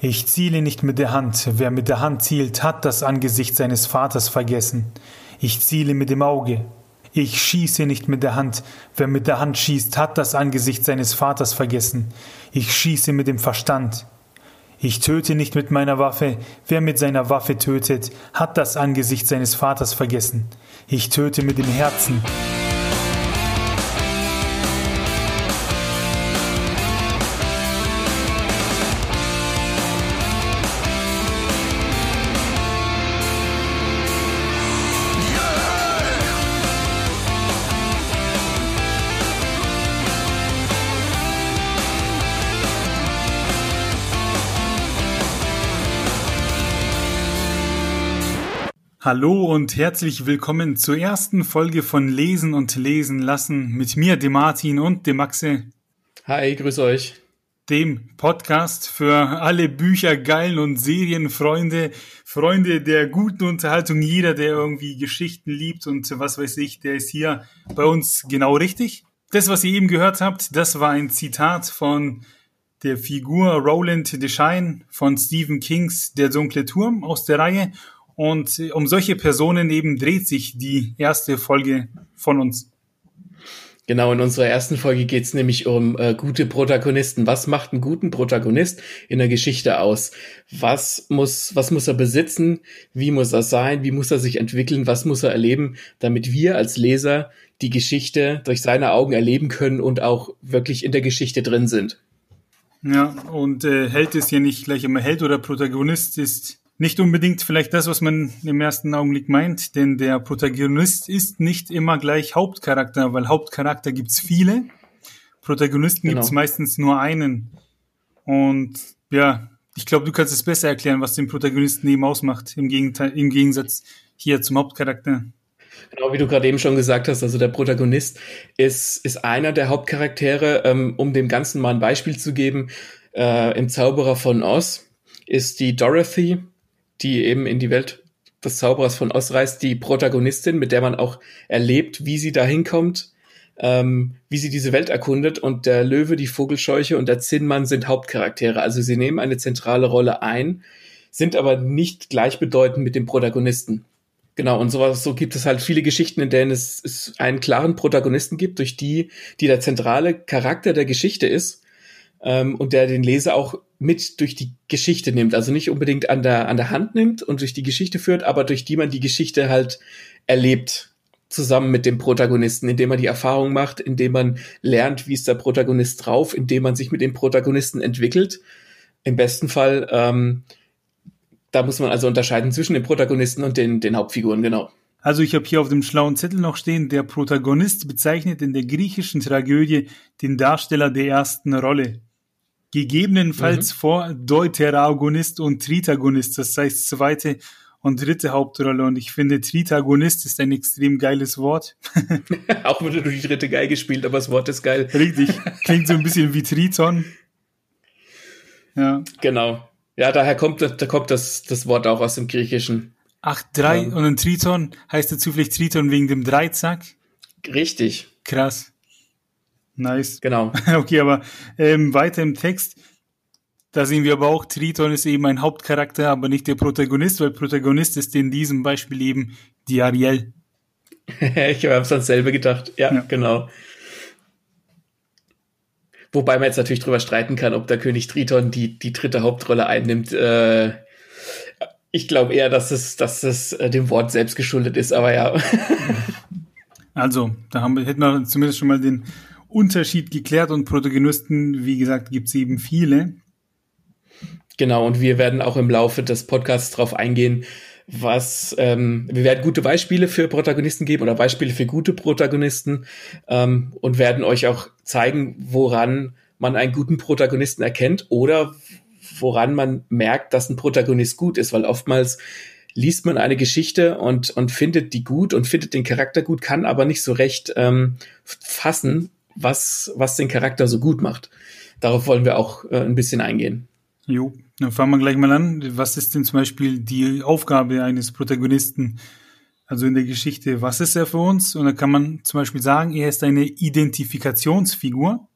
Ich ziele nicht mit der Hand. Wer mit der Hand zielt, hat das Angesicht seines Vaters vergessen. Ich ziele mit dem Auge. Ich schieße nicht mit der Hand. Wer mit der Hand schießt, hat das Angesicht seines Vaters vergessen. Ich schieße mit dem Verstand. Ich töte nicht mit meiner Waffe. Wer mit seiner Waffe tötet, hat das Angesicht seines Vaters vergessen. Ich töte mit dem Herzen. Hallo und herzlich willkommen zur ersten Folge von Lesen und Lesen lassen mit mir, dem Martin und dem Maxe. Hi, grüß euch. Dem Podcast für alle Bücher, Geilen und Serienfreunde, Freunde der guten Unterhaltung, jeder, der irgendwie Geschichten liebt und was weiß ich, der ist hier bei uns genau richtig. Das, was ihr eben gehört habt, das war ein Zitat von der Figur Roland Deschain von Stephen Kings Der dunkle Turm aus der Reihe und um solche Personen eben dreht sich die erste Folge von uns. Genau, in unserer ersten Folge geht es nämlich um äh, gute Protagonisten. Was macht einen guten Protagonist in der Geschichte aus? Was muss, was muss er besitzen? Wie muss er sein? Wie muss er sich entwickeln? Was muss er erleben, damit wir als Leser die Geschichte durch seine Augen erleben können und auch wirklich in der Geschichte drin sind? Ja, und äh, Held ist ja nicht gleich immer Held oder Protagonist ist nicht unbedingt vielleicht das, was man im ersten Augenblick meint, denn der Protagonist ist nicht immer gleich Hauptcharakter, weil Hauptcharakter gibt's viele, Protagonisten genau. gibt's meistens nur einen. Und ja, ich glaube, du kannst es besser erklären, was den Protagonisten eben ausmacht, im, Gegenteil, im Gegensatz hier zum Hauptcharakter. Genau, wie du gerade eben schon gesagt hast, also der Protagonist ist, ist einer der Hauptcharaktere. Ähm, um dem Ganzen mal ein Beispiel zu geben, äh, im Zauberer von Oz ist die Dorothy, die eben in die Welt des Zauberers von Oz reist, die Protagonistin, mit der man auch erlebt, wie sie da hinkommt, ähm, wie sie diese Welt erkundet. Und der Löwe, die Vogelscheuche und der Zinnmann sind Hauptcharaktere. Also sie nehmen eine zentrale Rolle ein, sind aber nicht gleichbedeutend mit dem Protagonisten. Genau, und sowas, so gibt es halt viele Geschichten, in denen es, es einen klaren Protagonisten gibt, durch die, die der zentrale Charakter der Geschichte ist ähm, und der den Leser auch mit durch die Geschichte nimmt. Also nicht unbedingt an der, an der Hand nimmt und durch die Geschichte führt, aber durch die man die Geschichte halt erlebt zusammen mit dem Protagonisten, indem man die Erfahrung macht, indem man lernt, wie ist der Protagonist drauf, indem man sich mit dem Protagonisten entwickelt. Im besten Fall, ähm, da muss man also unterscheiden zwischen den Protagonisten und den, den Hauptfiguren, genau. Also ich habe hier auf dem schlauen Zettel noch stehen, der Protagonist bezeichnet in der griechischen Tragödie den Darsteller der ersten Rolle gegebenenfalls mhm. vor Deuteragonist und Tritagonist, das heißt zweite und dritte Hauptrolle. Und ich finde, Tritagonist ist ein extrem geiles Wort. Auch wurde du die dritte Geige gespielt, aber das Wort ist geil. Richtig. Klingt so ein bisschen wie Triton. Ja. Genau. Ja, daher kommt, da kommt das, das Wort auch aus dem Griechischen. Ach, drei ja. und ein Triton heißt dazu vielleicht Triton wegen dem Dreizack? Richtig. Krass. Nice. Genau. Okay, aber ähm, weiter im Text. Da sehen wir aber auch, Triton ist eben ein Hauptcharakter, aber nicht der Protagonist, weil Protagonist ist in diesem Beispiel eben die Ariel. ich habe es dasselbe gedacht. Ja, ja, genau. Wobei man jetzt natürlich drüber streiten kann, ob der König Triton die, die dritte Hauptrolle einnimmt. Äh, ich glaube eher, dass es, dass es äh, dem Wort selbst geschuldet ist, aber ja. also, da haben wir, hätten wir zumindest schon mal den Unterschied geklärt und Protagonisten, wie gesagt, gibt es eben viele. Genau, und wir werden auch im Laufe des Podcasts darauf eingehen, was ähm, wir werden gute Beispiele für Protagonisten geben oder Beispiele für gute Protagonisten ähm, und werden euch auch zeigen, woran man einen guten Protagonisten erkennt oder woran man merkt, dass ein Protagonist gut ist, weil oftmals liest man eine Geschichte und, und findet die gut und findet den Charakter gut, kann aber nicht so recht ähm, fassen, was, was den Charakter so gut macht. Darauf wollen wir auch äh, ein bisschen eingehen. Jo, dann fangen wir gleich mal an. Was ist denn zum Beispiel die Aufgabe eines Protagonisten? Also in der Geschichte, was ist er für uns? Und da kann man zum Beispiel sagen, er ist eine Identifikationsfigur.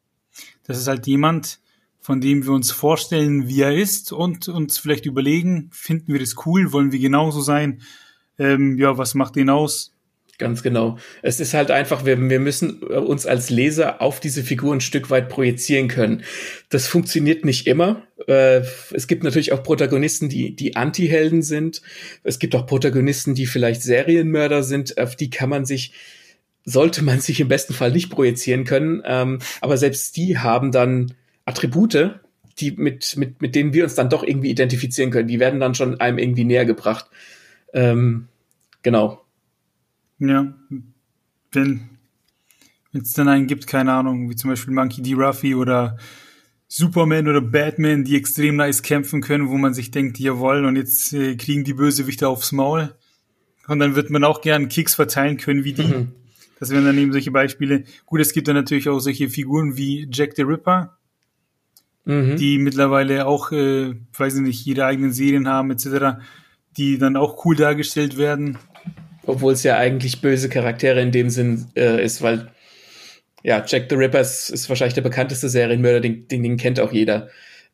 Das ist halt jemand, von dem wir uns vorstellen, wie er ist und uns vielleicht überlegen, finden wir das cool, wollen wir genauso sein? Ähm, ja, was macht den aus? Ganz genau. Es ist halt einfach, wir, wir müssen uns als Leser auf diese Figur ein Stück weit projizieren können. Das funktioniert nicht immer. Äh, es gibt natürlich auch Protagonisten, die, die Anti-Helden sind. Es gibt auch Protagonisten, die vielleicht Serienmörder sind. Auf die kann man sich, sollte man sich im besten Fall nicht projizieren können. Ähm, aber selbst die haben dann Attribute, die mit, mit, mit denen wir uns dann doch irgendwie identifizieren können. Die werden dann schon einem irgendwie näher gebracht. Ähm, genau. Ja, wenn es dann einen gibt, keine Ahnung, wie zum Beispiel Monkey D. Ruffy oder Superman oder Batman, die extrem nice kämpfen können, wo man sich denkt, jawohl, und jetzt äh, kriegen die Bösewichte aufs Maul. Und dann wird man auch gern Kicks verteilen können wie die. Mhm. Das wären dann eben solche Beispiele. Gut, es gibt dann natürlich auch solche Figuren wie Jack the Ripper, mhm. die mittlerweile auch, äh, weiß ich nicht, ihre eigenen Serien haben, etc., die dann auch cool dargestellt werden. Obwohl es ja eigentlich böse Charaktere in dem Sinn äh, ist, weil ja, Jack the Ripper ist, ist wahrscheinlich der bekannteste Serienmörder, den, den, den kennt auch jeder.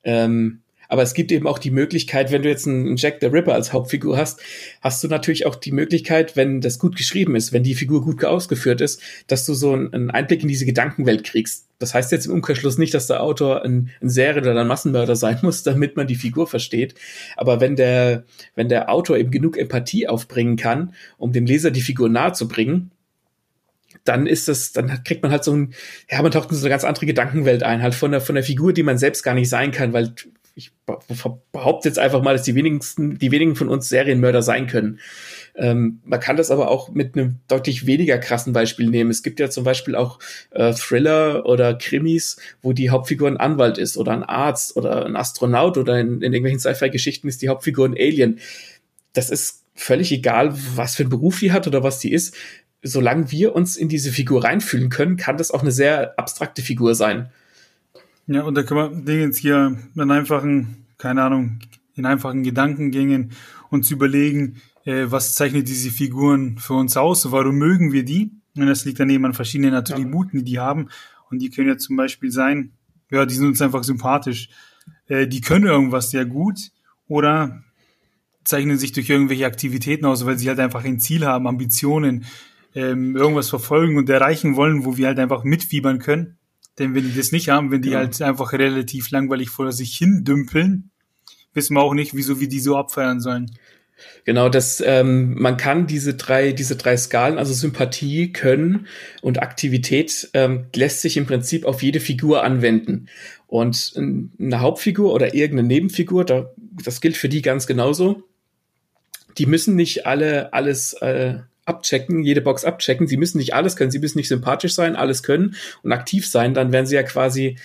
Ähm, aber es gibt eben auch die Möglichkeit, wenn du jetzt einen Jack the Ripper als Hauptfigur hast, hast du natürlich auch die Möglichkeit, wenn das gut geschrieben ist, wenn die Figur gut ausgeführt ist, dass du so einen Einblick in diese Gedankenwelt kriegst. Das heißt jetzt im Umkehrschluss nicht, dass der Autor ein, ein Serien- oder ein Massenmörder sein muss, damit man die Figur versteht. Aber wenn der, wenn der Autor eben genug Empathie aufbringen kann, um dem Leser die Figur nahe zu bringen, dann ist das, dann kriegt man halt so ein, ja, man taucht in so eine ganz andere Gedankenwelt ein, halt von der, von der Figur, die man selbst gar nicht sein kann, weil ich behaupte jetzt einfach mal, dass die wenigsten, die wenigen von uns Serienmörder sein können. Ähm, man kann das aber auch mit einem deutlich weniger krassen Beispiel nehmen. Es gibt ja zum Beispiel auch äh, Thriller oder Krimis, wo die Hauptfigur ein Anwalt ist oder ein Arzt oder ein Astronaut oder in, in irgendwelchen Sci-Fi-Geschichten ist die Hauptfigur ein Alien. Das ist völlig egal, was für ein Beruf die hat oder was die ist. Solange wir uns in diese Figur reinfühlen können, kann das auch eine sehr abstrakte Figur sein. Ja, und da kann man Dingens hier in einfachen, keine Ahnung, in einfachen Gedankengängen uns überlegen, äh, was zeichnet diese Figuren für uns aus, warum mögen wir die? Und das liegt dann eben an verschiedenen Attributen, die die haben. Und die können ja zum Beispiel sein, ja, die sind uns einfach sympathisch. Äh, die können irgendwas sehr gut oder zeichnen sich durch irgendwelche Aktivitäten aus, weil sie halt einfach ein Ziel haben, Ambitionen, ähm, irgendwas verfolgen und erreichen wollen, wo wir halt einfach mitfiebern können. Denn wenn die das nicht haben, wenn die ja. halt einfach relativ langweilig vor sich hin dümpeln, wissen wir auch nicht, wieso wir die so abfeiern sollen. Genau, das ähm, man kann diese drei diese drei Skalen, also Sympathie, Können und Aktivität, ähm, lässt sich im Prinzip auf jede Figur anwenden. Und eine Hauptfigur oder irgendeine Nebenfigur, da, das gilt für die ganz genauso. Die müssen nicht alle alles äh, abchecken, jede Box abchecken. Sie müssen nicht alles können, sie müssen nicht sympathisch sein, alles können und aktiv sein, dann wären sie ja quasi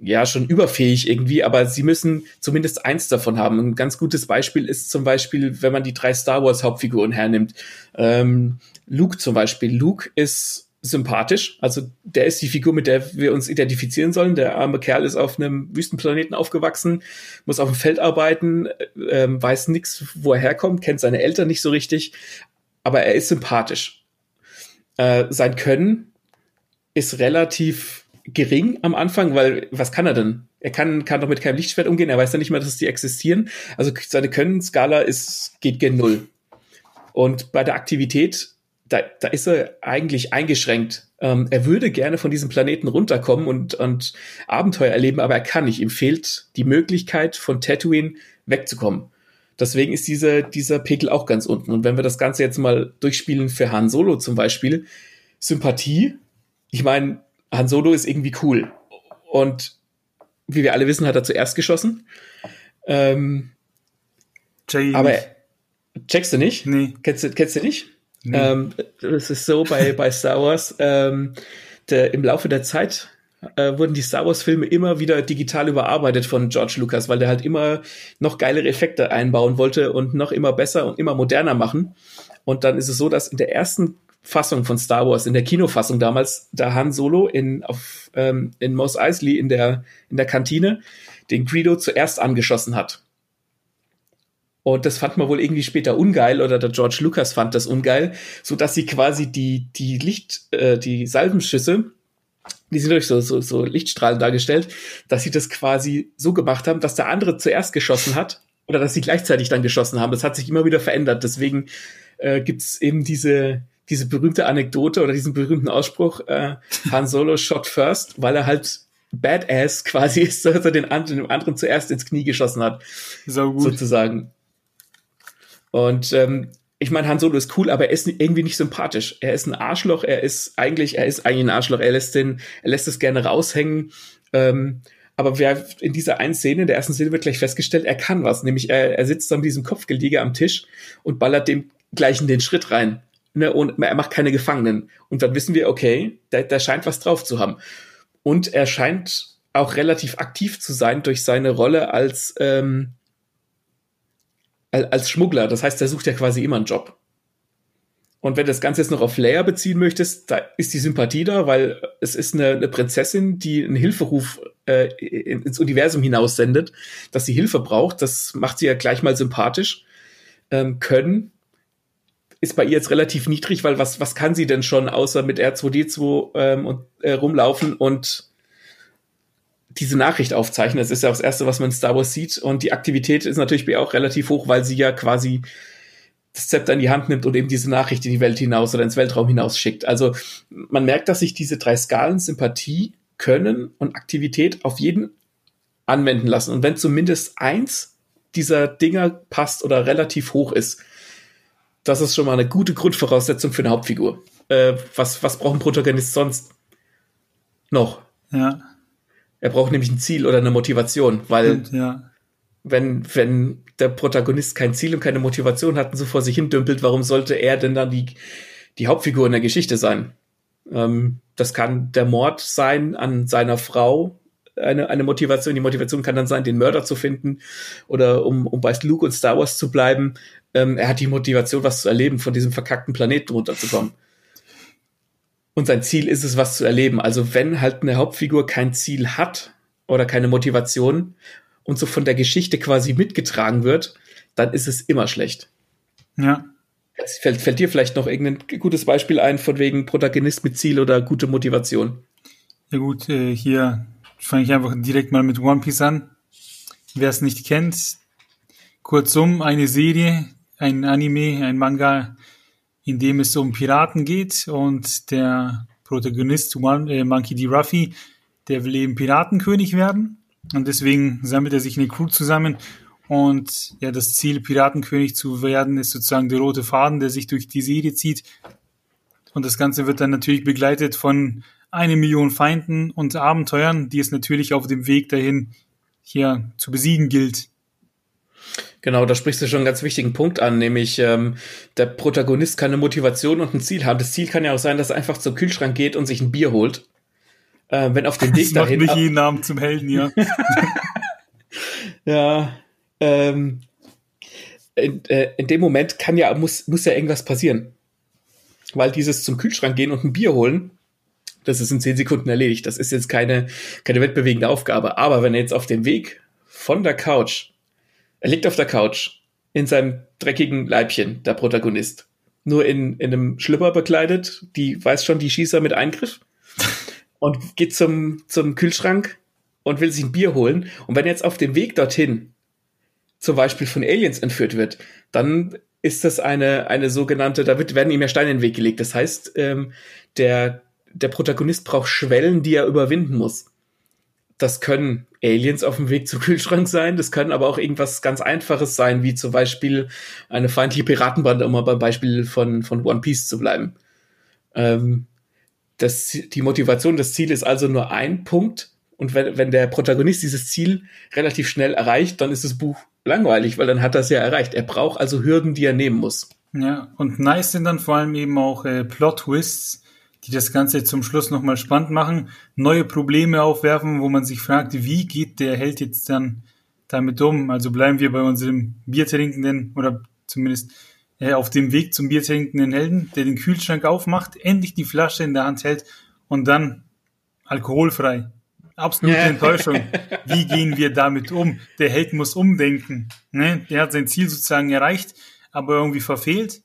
ja schon überfähig irgendwie, aber sie müssen zumindest eins davon haben. Ein ganz gutes Beispiel ist zum Beispiel, wenn man die drei Star Wars Hauptfiguren hernimmt. Ähm, Luke zum Beispiel. Luke ist sympathisch, also der ist die Figur, mit der wir uns identifizieren sollen. Der arme Kerl ist auf einem Wüstenplaneten aufgewachsen, muss auf dem Feld arbeiten, äh, weiß nichts, wo er herkommt, kennt seine Eltern nicht so richtig, aber er ist sympathisch. Äh, sein Können ist relativ gering am Anfang, weil was kann er denn? Er kann, kann doch mit keinem Lichtschwert umgehen, er weiß ja nicht mal, dass die existieren. Also seine Können-Skala ist, geht gen Null. Und bei der Aktivität, da, da ist er eigentlich eingeschränkt. Ähm, er würde gerne von diesem Planeten runterkommen und, und Abenteuer erleben, aber er kann nicht. Ihm fehlt die Möglichkeit, von Tatooine wegzukommen. Deswegen ist dieser, dieser Pegel auch ganz unten. Und wenn wir das Ganze jetzt mal durchspielen für Han Solo zum Beispiel, Sympathie, ich meine, Han Solo ist irgendwie cool. Und wie wir alle wissen, hat er zuerst geschossen. Ähm, aber checkst du nicht? Nee. Kennst du, kennst du nicht? Nee. Ähm, das ist so bei, bei Star Wars. Ähm, der, Im Laufe der Zeit äh, wurden die Star Wars-Filme immer wieder digital überarbeitet von George Lucas, weil der halt immer noch geilere Effekte einbauen wollte und noch immer besser und immer moderner machen. Und dann ist es so, dass in der ersten Fassung von Star Wars, in der Kinofassung damals, da Han Solo in, auf, ähm, in Mos Eisley in der, in der Kantine den Greedo zuerst angeschossen hat. Und das fand man wohl irgendwie später ungeil oder der George Lucas fand das ungeil, so dass sie quasi die, die Licht, äh, die Salvenschüsse die sind durch so, so, so Lichtstrahlen dargestellt, dass sie das quasi so gemacht haben, dass der andere zuerst geschossen hat oder dass sie gleichzeitig dann geschossen haben. Das hat sich immer wieder verändert. Deswegen äh, gibt eben diese, diese berühmte Anekdote oder diesen berühmten Ausspruch, äh, Han Solo shot first, weil er halt Badass quasi ist, dass er den anderen, dem anderen zuerst ins Knie geschossen hat. So gut. Sozusagen. Und ähm, ich meine, Han Solo ist cool, aber er ist irgendwie nicht sympathisch. Er ist ein Arschloch, er ist eigentlich, er ist eigentlich ein Arschloch, er lässt den, er lässt es gerne raushängen. Ähm, aber wer in dieser einen Szene, in der ersten Szene wird gleich festgestellt, er kann was, nämlich er, er sitzt an diesem Kopfgeliege am Tisch und ballert dem gleichen den Schritt rein. Ne, und er macht keine Gefangenen. Und dann wissen wir, okay, der, der scheint was drauf zu haben. Und er scheint auch relativ aktiv zu sein durch seine Rolle als, ähm, als Schmuggler. Das heißt, er sucht ja quasi immer einen Job. Und wenn du das Ganze jetzt noch auf Leia beziehen möchtest, da ist die Sympathie da, weil es ist eine, eine Prinzessin, die einen Hilferuf äh, ins Universum hinaus sendet, dass sie Hilfe braucht. Das macht sie ja gleich mal sympathisch. Ähm, können ist bei ihr jetzt relativ niedrig, weil was, was kann sie denn schon außer mit R2D2 ähm, und, äh, rumlaufen und diese Nachricht aufzeichnen? Das ist ja auch das Erste, was man in Star Wars sieht. Und die Aktivität ist natürlich bei ihr auch relativ hoch, weil sie ja quasi das Zepter in die Hand nimmt und eben diese Nachricht in die Welt hinaus oder ins Weltraum hinaus schickt. Also man merkt, dass sich diese drei Skalen Sympathie, Können und Aktivität auf jeden anwenden lassen. Und wenn zumindest eins dieser Dinger passt oder relativ hoch ist, das ist schon mal eine gute Grundvoraussetzung für eine Hauptfigur. Äh, was, was braucht ein Protagonist sonst noch? Ja. Er braucht nämlich ein Ziel oder eine Motivation, weil ja. wenn, wenn der Protagonist kein Ziel und keine Motivation hat und so vor sich hin dümpelt, warum sollte er denn dann die, die Hauptfigur in der Geschichte sein? Ähm, das kann der Mord sein an seiner Frau, eine, eine Motivation. Die Motivation kann dann sein, den Mörder zu finden oder um, um bei Luke und Star Wars zu bleiben. Ähm, er hat die Motivation, was zu erleben, von diesem verkackten Planeten runterzukommen. Und sein Ziel ist es, was zu erleben. Also wenn halt eine Hauptfigur kein Ziel hat oder keine Motivation und so von der Geschichte quasi mitgetragen wird, dann ist es immer schlecht. Ja. Fällt, fällt dir vielleicht noch irgendein gutes Beispiel ein, von wegen Protagonist mit Ziel oder gute Motivation? Ja gut, äh, hier fange ich einfach direkt mal mit One Piece an. Wer es nicht kennt, kurzum, eine Serie, ein Anime, ein Manga, in dem es um Piraten geht und der Protagonist One, äh, Monkey D. Ruffy, der will eben Piratenkönig werden und deswegen sammelt er sich eine Crew zusammen und ja, das Ziel, Piratenkönig zu werden, ist sozusagen der rote Faden, der sich durch die Serie zieht. Und das Ganze wird dann natürlich begleitet von eine Million Feinden und Abenteuern, die es natürlich auf dem Weg dahin hier zu besiegen gilt. Genau, da sprichst du schon einen ganz wichtigen Punkt an, nämlich ähm, der Protagonist kann eine Motivation und ein Ziel haben. Das Ziel kann ja auch sein, dass er einfach zum Kühlschrank geht und sich ein Bier holt. Äh, wenn auf dem Weg das dahin. Macht mich jeden Abend zum Helden, ja. ja. Ähm, in, äh, in dem Moment kann ja muss muss ja irgendwas passieren, weil dieses zum Kühlschrank gehen und ein Bier holen das ist in zehn Sekunden erledigt. Das ist jetzt keine, keine wettbewegende Aufgabe. Aber wenn er jetzt auf dem Weg von der Couch, er liegt auf der Couch in seinem dreckigen Leibchen, der Protagonist, nur in, in einem Schlüpper bekleidet, die weiß schon die Schießer mit Eingriff und geht zum, zum Kühlschrank und will sich ein Bier holen. Und wenn er jetzt auf dem Weg dorthin zum Beispiel von Aliens entführt wird, dann ist das eine, eine sogenannte, da wird, werden ihm ja Steine in den Weg gelegt. Das heißt, ähm, der, der Protagonist braucht Schwellen, die er überwinden muss. Das können Aliens auf dem Weg zum Kühlschrank sein, das können aber auch irgendwas ganz Einfaches sein, wie zum Beispiel eine feindliche Piratenbande, um mal beim Beispiel von, von One Piece zu bleiben. Ähm, das, die Motivation, das Ziel ist also nur ein Punkt. Und wenn, wenn der Protagonist dieses Ziel relativ schnell erreicht, dann ist das Buch langweilig, weil dann hat er es ja erreicht. Er braucht also Hürden, die er nehmen muss. Ja, und nice sind dann vor allem eben auch äh, Plot-Twists, die das Ganze zum Schluss nochmal spannend machen, neue Probleme aufwerfen, wo man sich fragt, wie geht der Held jetzt dann damit um? Also bleiben wir bei unserem Biertrinkenden oder zumindest äh, auf dem Weg zum Biertrinkenden Helden, der den Kühlschrank aufmacht, endlich die Flasche in der Hand hält und dann alkoholfrei. Absolute ja. Enttäuschung. Wie gehen wir damit um? Der Held muss umdenken. Ne? Der hat sein Ziel sozusagen erreicht, aber irgendwie verfehlt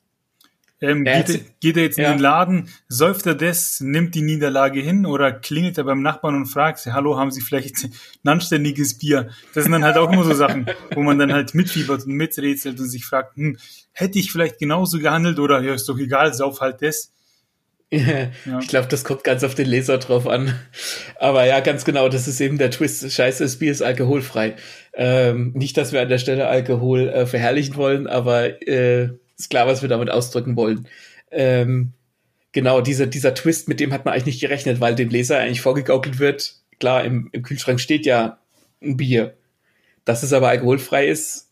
Ähm, geht, er- geht er jetzt in ja. den Laden, säuft er das, nimmt die Niederlage hin oder klingelt er beim Nachbarn und fragt, hallo, haben Sie vielleicht ein anständiges Bier? Das sind dann halt auch immer so Sachen, wo man dann halt mitfiebert und miträtselt und sich fragt, hm, hätte ich vielleicht genauso gehandelt oder ja, ist doch egal, sauf halt das. Ja. Ich glaube, das kommt ganz auf den Leser drauf an. Aber ja, ganz genau, das ist eben der Twist. Scheiße, das Bier ist alkoholfrei. Ähm, nicht, dass wir an der Stelle Alkohol äh, verherrlichen wollen, aber äh, ist klar, was wir damit ausdrücken wollen. Ähm, genau, dieser, dieser Twist, mit dem hat man eigentlich nicht gerechnet, weil dem Leser eigentlich vorgegaukelt wird, klar, im, im Kühlschrank steht ja ein Bier. Dass es aber alkoholfrei ist,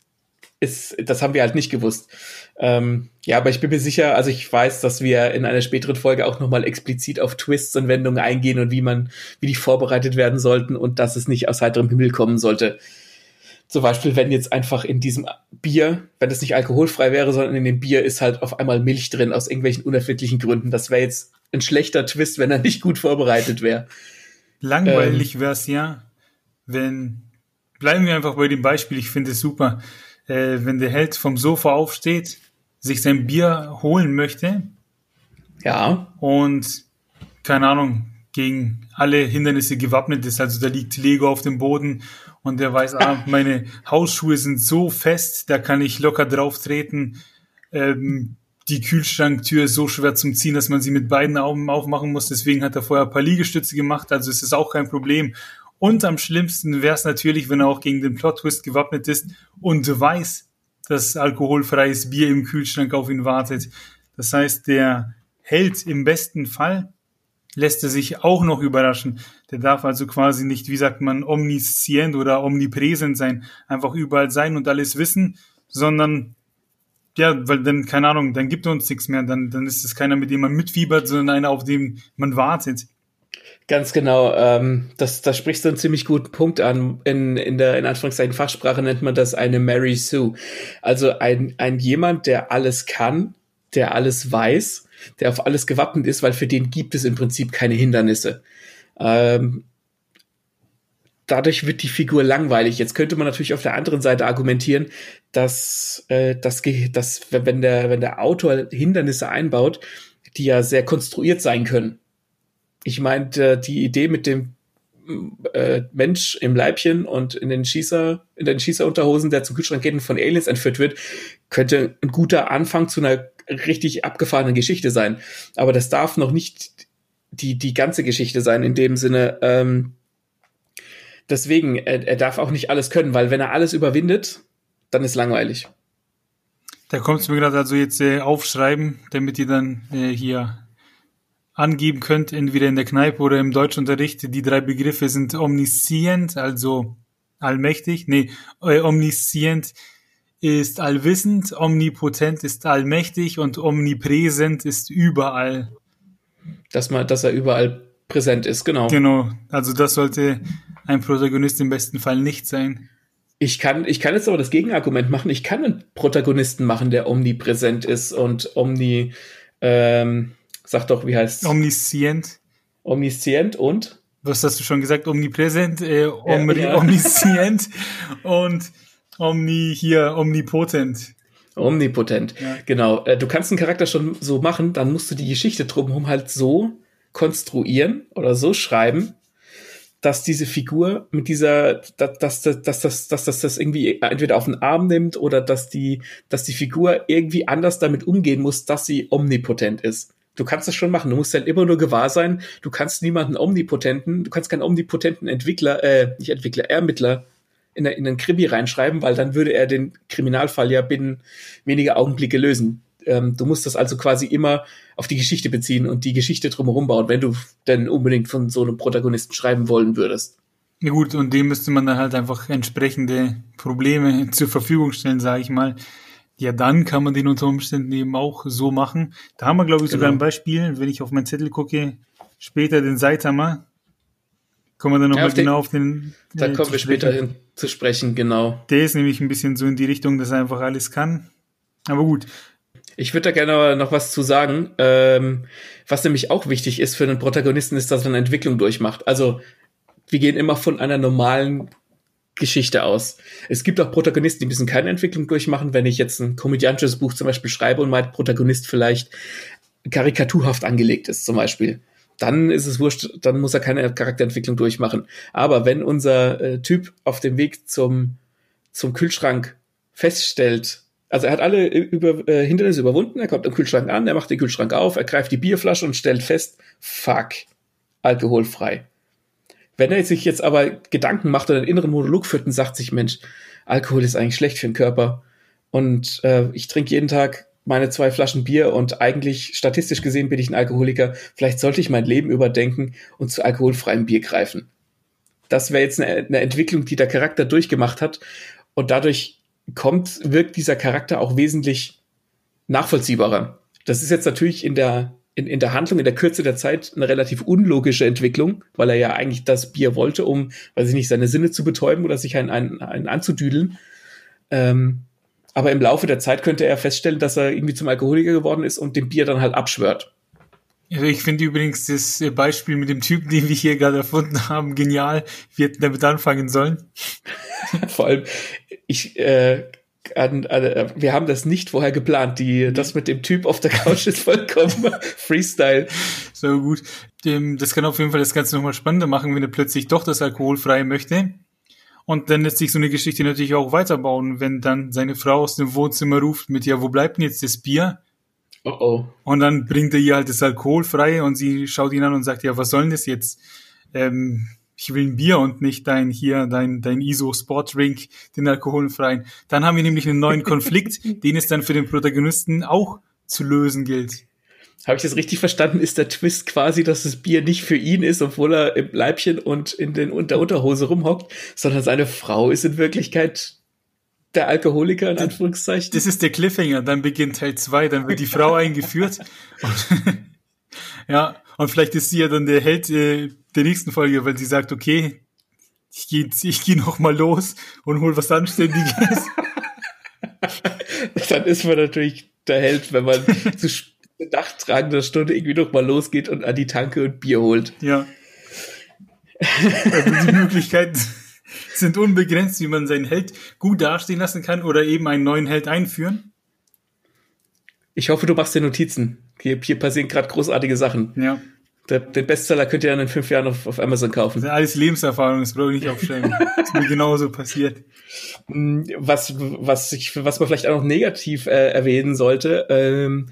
ist, das haben wir halt nicht gewusst. Ähm, ja, aber ich bin mir sicher, also ich weiß, dass wir in einer späteren Folge auch nochmal explizit auf Twists und Wendungen eingehen und wie man, wie die vorbereitet werden sollten und dass es nicht aus heiterem Himmel kommen sollte. Zum Beispiel, wenn jetzt einfach in diesem Bier, wenn es nicht alkoholfrei wäre, sondern in dem Bier ist halt auf einmal Milch drin aus irgendwelchen unerfindlichen Gründen. Das wäre jetzt ein schlechter Twist, wenn er nicht gut vorbereitet wäre. Langweilig wäre es ja, wenn, bleiben wir einfach bei dem Beispiel, ich finde es super, äh, wenn der Held vom Sofa aufsteht, sich sein Bier holen möchte Ja, und, keine Ahnung, gegen alle Hindernisse gewappnet ist. Also da liegt Lego auf dem Boden und der weiß, ah, meine Hausschuhe sind so fest, da kann ich locker drauf treten. Ähm, die Kühlschranktür ist so schwer zum Ziehen, dass man sie mit beiden Augen aufmachen muss. Deswegen hat er vorher ein paar Liegestütze gemacht, also ist es auch kein Problem. Und am schlimmsten wäre es natürlich, wenn er auch gegen den Plot-Twist gewappnet ist und weiß, dass alkoholfreies Bier im Kühlschrank auf ihn wartet. Das heißt, der Held im besten Fall lässt er sich auch noch überraschen. Der darf also quasi nicht, wie sagt man, omniscient oder omnipräsent sein, einfach überall sein und alles wissen, sondern ja, weil dann, keine Ahnung, dann gibt er uns nichts mehr. Dann, dann ist es keiner, mit dem man mitfiebert, sondern einer, auf den man wartet. Ganz genau. Ähm, das, da sprichst du einen ziemlich guten Punkt an. In, in der, in Anführungszeichen, Fachsprache nennt man das eine Mary Sue. Also ein, ein jemand, der alles kann, der alles weiß, der auf alles gewappnet ist, weil für den gibt es im Prinzip keine Hindernisse. Ähm, dadurch wird die Figur langweilig. Jetzt könnte man natürlich auf der anderen Seite argumentieren, dass, äh, das, dass wenn der, wenn der Autor Hindernisse einbaut, die ja sehr konstruiert sein können. Ich meinte, die Idee mit dem äh, Mensch im Leibchen und in den Schießer, in den Schießerunterhosen, der zum Kühlschrank geht und von Aliens entführt wird, könnte ein guter Anfang zu einer richtig abgefahrenen Geschichte sein. Aber das darf noch nicht die, die ganze Geschichte sein, in dem Sinne, ähm, deswegen, er, er darf auch nicht alles können, weil wenn er alles überwindet, dann ist langweilig. Da kommt es mir gerade also jetzt äh, aufschreiben, damit ihr dann äh, hier angeben könnt, entweder in der Kneipe oder im Deutschunterricht. Die drei Begriffe sind omniscient, also allmächtig. Nee, äh, omniscient ist allwissend, omnipotent ist allmächtig und omnipräsent ist überall. Dass man, dass er überall präsent ist, genau. Genau, also das sollte ein Protagonist im besten Fall nicht sein. Ich kann, ich kann jetzt aber das Gegenargument machen. Ich kann einen Protagonisten machen, der omnipräsent ist und omni, ähm, sag doch, wie heißt Omniscient. Omniscient und? Was hast du schon gesagt? Omnipräsent, äh, omni ja. omniscient und omni hier omnipotent. Omnipotent. Ja. Genau. Äh, Du kannst einen Charakter schon so machen, dann musst du die Geschichte drumherum halt so konstruieren oder so schreiben, dass diese Figur mit dieser, dass, dass, dass, dass, dass, dass, dass das irgendwie entweder auf den Arm nimmt oder dass die, dass die Figur irgendwie anders damit umgehen muss, dass sie omnipotent ist. Du kannst das schon machen. Du musst halt immer nur gewahr sein. Du kannst niemanden omnipotenten, du kannst keinen omnipotenten Entwickler, äh, nicht Entwickler, Ermittler in, in den Krimi reinschreiben, weil dann würde er den Kriminalfall ja binnen weniger Augenblicke lösen. Ähm, du musst das also quasi immer auf die Geschichte beziehen und die Geschichte drumherum bauen, wenn du denn unbedingt von so einem Protagonisten schreiben wollen würdest. Ja gut, und dem müsste man dann halt einfach entsprechende Probleme zur Verfügung stellen, sage ich mal. Ja, dann kann man den unter Umständen eben auch so machen. Da haben wir, glaube ich, sogar Genau. ein Beispiel, wenn ich auf meinen Zettel gucke, später den Saitama. Kommen wir dann Ja, nochmal den- genau auf den. Da äh, kommen wir später hin zu sprechen, genau. Der ist nämlich ein bisschen so in die Richtung, dass er einfach alles kann. Aber gut, Ich würde da gerne noch was zu sagen. Ähm, was nämlich auch wichtig ist für einen Protagonisten, ist, dass er eine Entwicklung durchmacht. Also wir gehen immer von einer normalen Geschichte aus. Es gibt auch Protagonisten, die müssen keine Entwicklung durchmachen. Wenn ich jetzt ein komödiantisches Buch zum Beispiel schreibe und mein Protagonist vielleicht karikaturhaft angelegt ist, zum Beispiel, dann ist es wurscht, dann muss er keine Charakterentwicklung durchmachen. Aber wenn unser äh, Typ auf dem Weg zum, zum Kühlschrank feststellt, also er hat alle über, äh, Hindernisse überwunden, er kommt am Kühlschrank an, er macht den Kühlschrank auf, er greift die Bierflasche und stellt fest, fuck, alkoholfrei. Wenn er sich jetzt aber Gedanken macht oder einen inneren Monolog führt und sagt sich, Mensch, Alkohol ist eigentlich schlecht für den Körper und äh, ich trinke jeden Tag meine zwei Flaschen Bier und eigentlich statistisch gesehen bin ich ein Alkoholiker, vielleicht sollte ich mein Leben überdenken und zu alkoholfreiem Bier greifen. Das wäre jetzt eine, eine Entwicklung, die der Charakter durchgemacht hat und dadurch kommt, wirkt dieser Charakter auch wesentlich nachvollziehbarer. Das ist jetzt natürlich in der in, in der Handlung, in der Kürze der Zeit eine relativ unlogische Entwicklung, weil er ja eigentlich das Bier wollte, um, weiß ich nicht, seine Sinne zu betäuben oder sich einen, einen, einen anzudüdeln. Ähm, aber im Laufe der Zeit könnte er feststellen, dass er irgendwie zum Alkoholiker geworden ist und dem Bier dann halt abschwört. Ich finde übrigens das Beispiel mit dem Typen, den wir hier gerade erfunden haben, genial. Wir hätten damit anfangen sollen. Vor allem, ich äh, an, an, äh, wir haben das nicht vorher geplant. Die, das mit dem Typ auf der Couch ist vollkommen Freestyle. So gut. Das kann auf jeden Fall das Ganze nochmal spannender machen, wenn er plötzlich doch das Alkoholfreie möchte. Und dann lässt sich so eine Geschichte natürlich auch weiterbauen, wenn dann seine Frau aus dem Wohnzimmer ruft mit, ja, wo bleibt denn jetzt das Bier? Oh oh. Und dann bringt er ihr halt das Alkoholfreie und sie schaut ihn an und sagt, ja, was soll denn das jetzt? Ähm, ich will ein Bier und nicht dein hier, dein, dein ISO Sport Drink, den alkoholfreien. Dann haben wir nämlich einen neuen Konflikt, den es dann für den Protagonisten auch zu lösen gilt. Habe ich das richtig verstanden? Ist der Twist quasi, dass das Bier nicht für ihn ist, obwohl er im Leibchen und in den, in der Unterhose rumhockt, sondern seine Frau ist in Wirklichkeit der Alkoholiker in Anführungszeichen? Das ist der Cliffhanger. Dann beginnt Teil zwei, dann wird die Frau eingeführt. Und ja, und vielleicht ist sie ja dann der Held äh, der nächsten Folge, weil sie sagt, okay, ich gehe ich geh noch mal los und hol was Anständiges. dann ist man natürlich der Held, wenn man zu nachtragender Stunde irgendwie noch mal losgeht und an die Tanke und Bier holt. Ja. Also die Möglichkeiten sind unbegrenzt, wie man seinen Held gut dastehen lassen kann oder eben einen neuen Held einführen. Ich hoffe, du machst dir Notizen. Hier, hier passieren gerade großartige Sachen. Ja. Der, den Bestseller könnt ihr dann in fünf Jahren auf, auf Amazon kaufen. Das sind alles Lebenserfahrungen, das brauche ich nicht aufstellen. das ist mir genauso passiert. Hm, was, was, ich, was man vielleicht auch noch negativ äh, erwähnen sollte, ähm,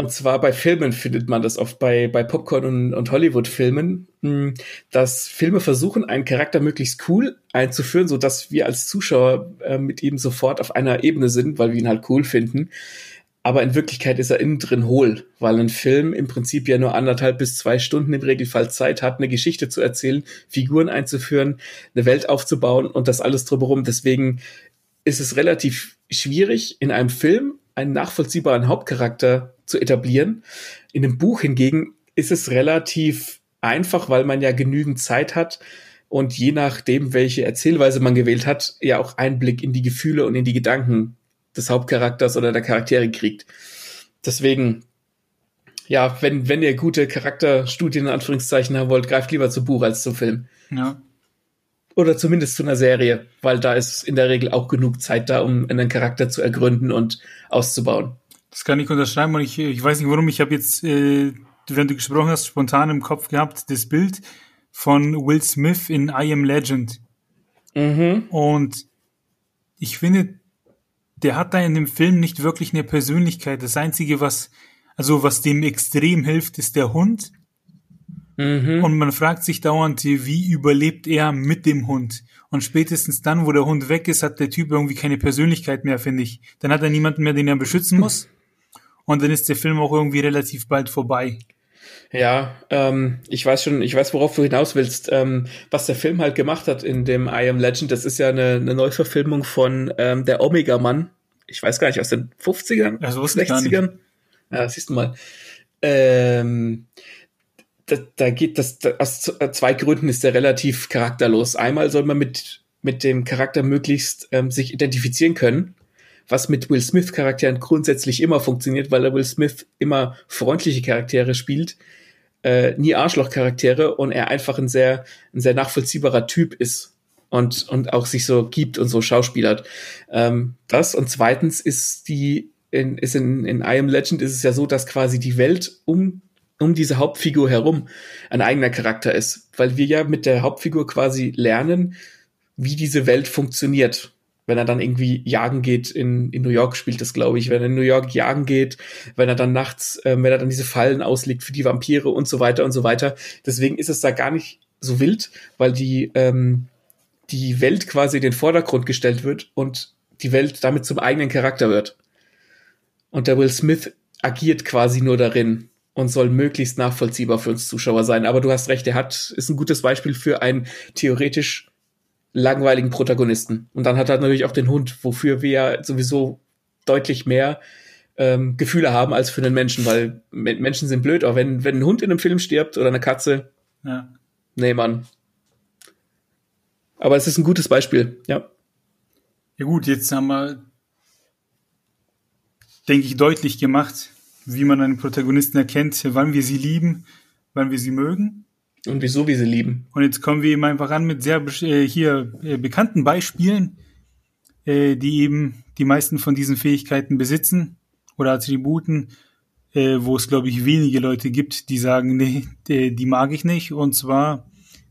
und zwar bei Filmen findet man das oft, bei, bei Popcorn und, und Hollywood-Filmen, hm, dass Filme versuchen, einen Charakter möglichst cool einzuführen, so dass wir als Zuschauer äh, mit ihm sofort auf einer Ebene sind, weil wir ihn halt cool finden aber in Wirklichkeit ist er innen drin hohl, weil ein Film im Prinzip ja nur anderthalb bis zwei Stunden im Regelfall Zeit hat, eine Geschichte zu erzählen, Figuren einzuführen, eine Welt aufzubauen und das alles drumherum. Deswegen ist es relativ schwierig, in einem Film einen nachvollziehbaren Hauptcharakter zu etablieren. In einem Buch hingegen ist es relativ einfach, weil man ja genügend Zeit hat und je nachdem, welche Erzählweise man gewählt hat, ja auch Einblick in die Gefühle und in die Gedanken des Hauptcharakters oder der Charaktere kriegt. Deswegen, ja, wenn, wenn ihr gute Charakterstudien in Anführungszeichen haben wollt, greift lieber zu Buch als zum Film. Ja. Oder zumindest zu einer Serie, weil da ist in der Regel auch genug Zeit da, um einen Charakter zu ergründen und auszubauen. Das kann ich unterschreiben und ich, ich weiß nicht warum, ich habe jetzt, äh, wenn du gesprochen hast, spontan im Kopf gehabt, das Bild von Will Smith in I Am Legend. Mhm. Und ich finde, der hat da in dem Film nicht wirklich eine Persönlichkeit. Das Einzige, was, also was dem extrem hilft, ist der Hund. Mhm. Und man fragt sich dauernd, wie überlebt er mit dem Hund? Und spätestens dann, wo der Hund weg ist, hat der Typ irgendwie keine Persönlichkeit mehr, finde ich. Dann hat er niemanden mehr, den er beschützen muss. Und dann ist der Film auch irgendwie relativ bald vorbei. Ja, ähm, ich weiß schon, ich weiß, worauf du hinaus willst. Ähm, was der Film halt gemacht hat in dem I Am Legend, das ist ja eine, eine Neuverfilmung von ähm, der Omega-Mann. Ich weiß gar nicht, aus den 50ern, ja, so 60ern. Ja, siehst du mal. Ähm, da, da geht das, da, aus zwei Gründen ist der relativ charakterlos. Einmal soll man mit, mit dem Charakter möglichst ähm, sich identifizieren können was mit Will Smith Charakteren grundsätzlich immer funktioniert, weil er Will Smith immer freundliche Charaktere spielt, äh, nie Arschloch Charaktere und er einfach ein sehr, ein sehr nachvollziehbarer Typ ist. und, und auch sich so gibt und so schauspielert. Ähm, das und zweitens ist die, in, ist in, in I Am Legend ist es ja so, dass quasi die Welt um, um diese Hauptfigur herum ein eigener Charakter ist, weil wir ja mit der Hauptfigur quasi lernen, wie diese Welt funktioniert. Wenn er dann irgendwie jagen geht in, in New York, spielt das, glaube ich. Wenn er in New York jagen geht, wenn er dann nachts, äh, wenn er dann diese Fallen auslegt für die Vampire und so weiter und so weiter. Deswegen ist es da gar nicht so wild, weil die, ähm, die Welt quasi in den Vordergrund gestellt wird und die Welt damit zum eigenen Charakter wird. Und der Will Smith agiert quasi nur darin und soll möglichst nachvollziehbar für uns Zuschauer sein. Aber du hast recht, er hat, ist ein gutes Beispiel für einen theoretisch langweiligen Protagonisten. Und dann hat er natürlich auch den Hund, wofür wir ja sowieso deutlich mehr ähm, Gefühle haben als für einen Menschen, weil Menschen sind blöd, aber wenn, wenn ein Hund in einem Film stirbt oder eine Katze, ja. nee, Mann, aber es ist ein gutes Beispiel, ja. Ja gut, jetzt haben wir, denke ich, deutlich gemacht, wie man einen Protagonisten erkennt, wann wir sie lieben, wann wir sie mögen. Und wieso wir sie lieben. Und jetzt kommen wir eben einfach an mit sehr äh, hier äh, bekannten Beispielen, äh, die eben die meisten von diesen Fähigkeiten besitzen oder Attributen, äh, wo es, glaube ich, wenige Leute gibt, die sagen, nee, die, die mag ich nicht. Und zwar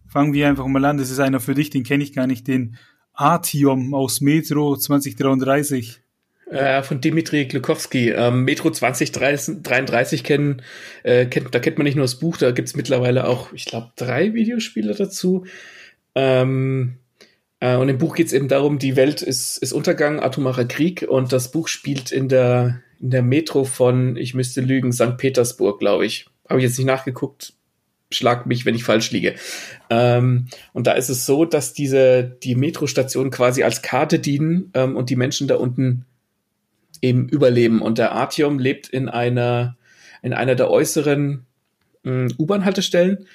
Fangen wir einfach mal an. Das ist einer für dich, den kenne ich gar nicht, den Artium aus Metro 2033. Äh, von Dimitri Glukowski. Ähm, Metro 2033 kennen, äh, kennt, da kennt man nicht nur das Buch, da gibt's mittlerweile auch, ich glaube, drei Videospiele dazu. Ähm, äh, und im Buch geht's eben darum, die Welt ist, ist Untergang, atomarer Krieg und das Buch spielt in der, in der Metro von, ich müsste lügen, St. Petersburg, glaube ich. Habe ich jetzt nicht nachgeguckt, schlag mich, wenn ich falsch liege. Ähm, und da ist es so, dass diese, die Metrostationen quasi als Karte dienen ähm, und die Menschen da unten eben überleben. Und der Artium lebt in einer, in einer der äußeren äh, U-Bahn-Haltestellen.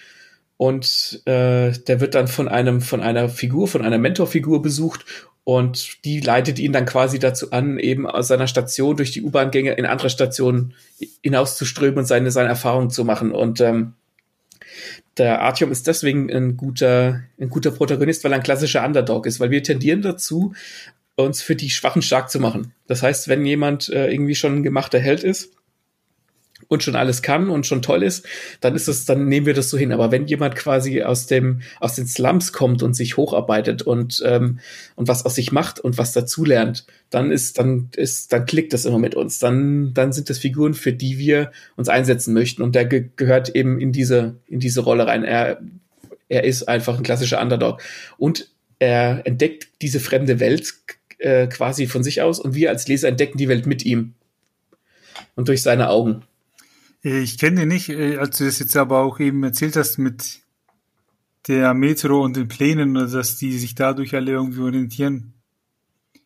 Und äh, der wird dann von einem, von einer Figur, von einer Mentorfigur besucht und die leitet ihn dann quasi dazu an, eben aus seiner Station durch die U-Bahn-Gänge in andere Stationen hinauszuströmen und seine, seine Erfahrungen zu machen. Und ähm, der Artyom ist deswegen ein guter, ein guter Protagonist, weil er ein klassischer Underdog ist, weil wir tendieren dazu, uns für die Schwachen stark zu machen. Das heißt, wenn jemand äh, irgendwie schon ein gemachter Held ist, und schon alles kann und schon toll ist, dann ist es, dann nehmen wir das so hin. Aber wenn jemand quasi aus dem, aus den Slums kommt und sich hocharbeitet und, ähm, und was aus sich macht und was dazulernt, dann ist, dann ist, dann klickt das immer mit uns. Dann, dann sind das Figuren, für die wir uns einsetzen möchten. Und der ge gehört eben in diese, in diese Rolle rein. Er, er ist einfach ein klassischer Underdog. Und er entdeckt diese fremde Welt äh, quasi von sich aus und wir als Leser entdecken die Welt mit ihm und durch seine Augen. Ich kenne den nicht, äh, als du das jetzt aber auch eben erzählt hast mit der Metro und den Plänen, dass die sich dadurch alle irgendwie orientieren.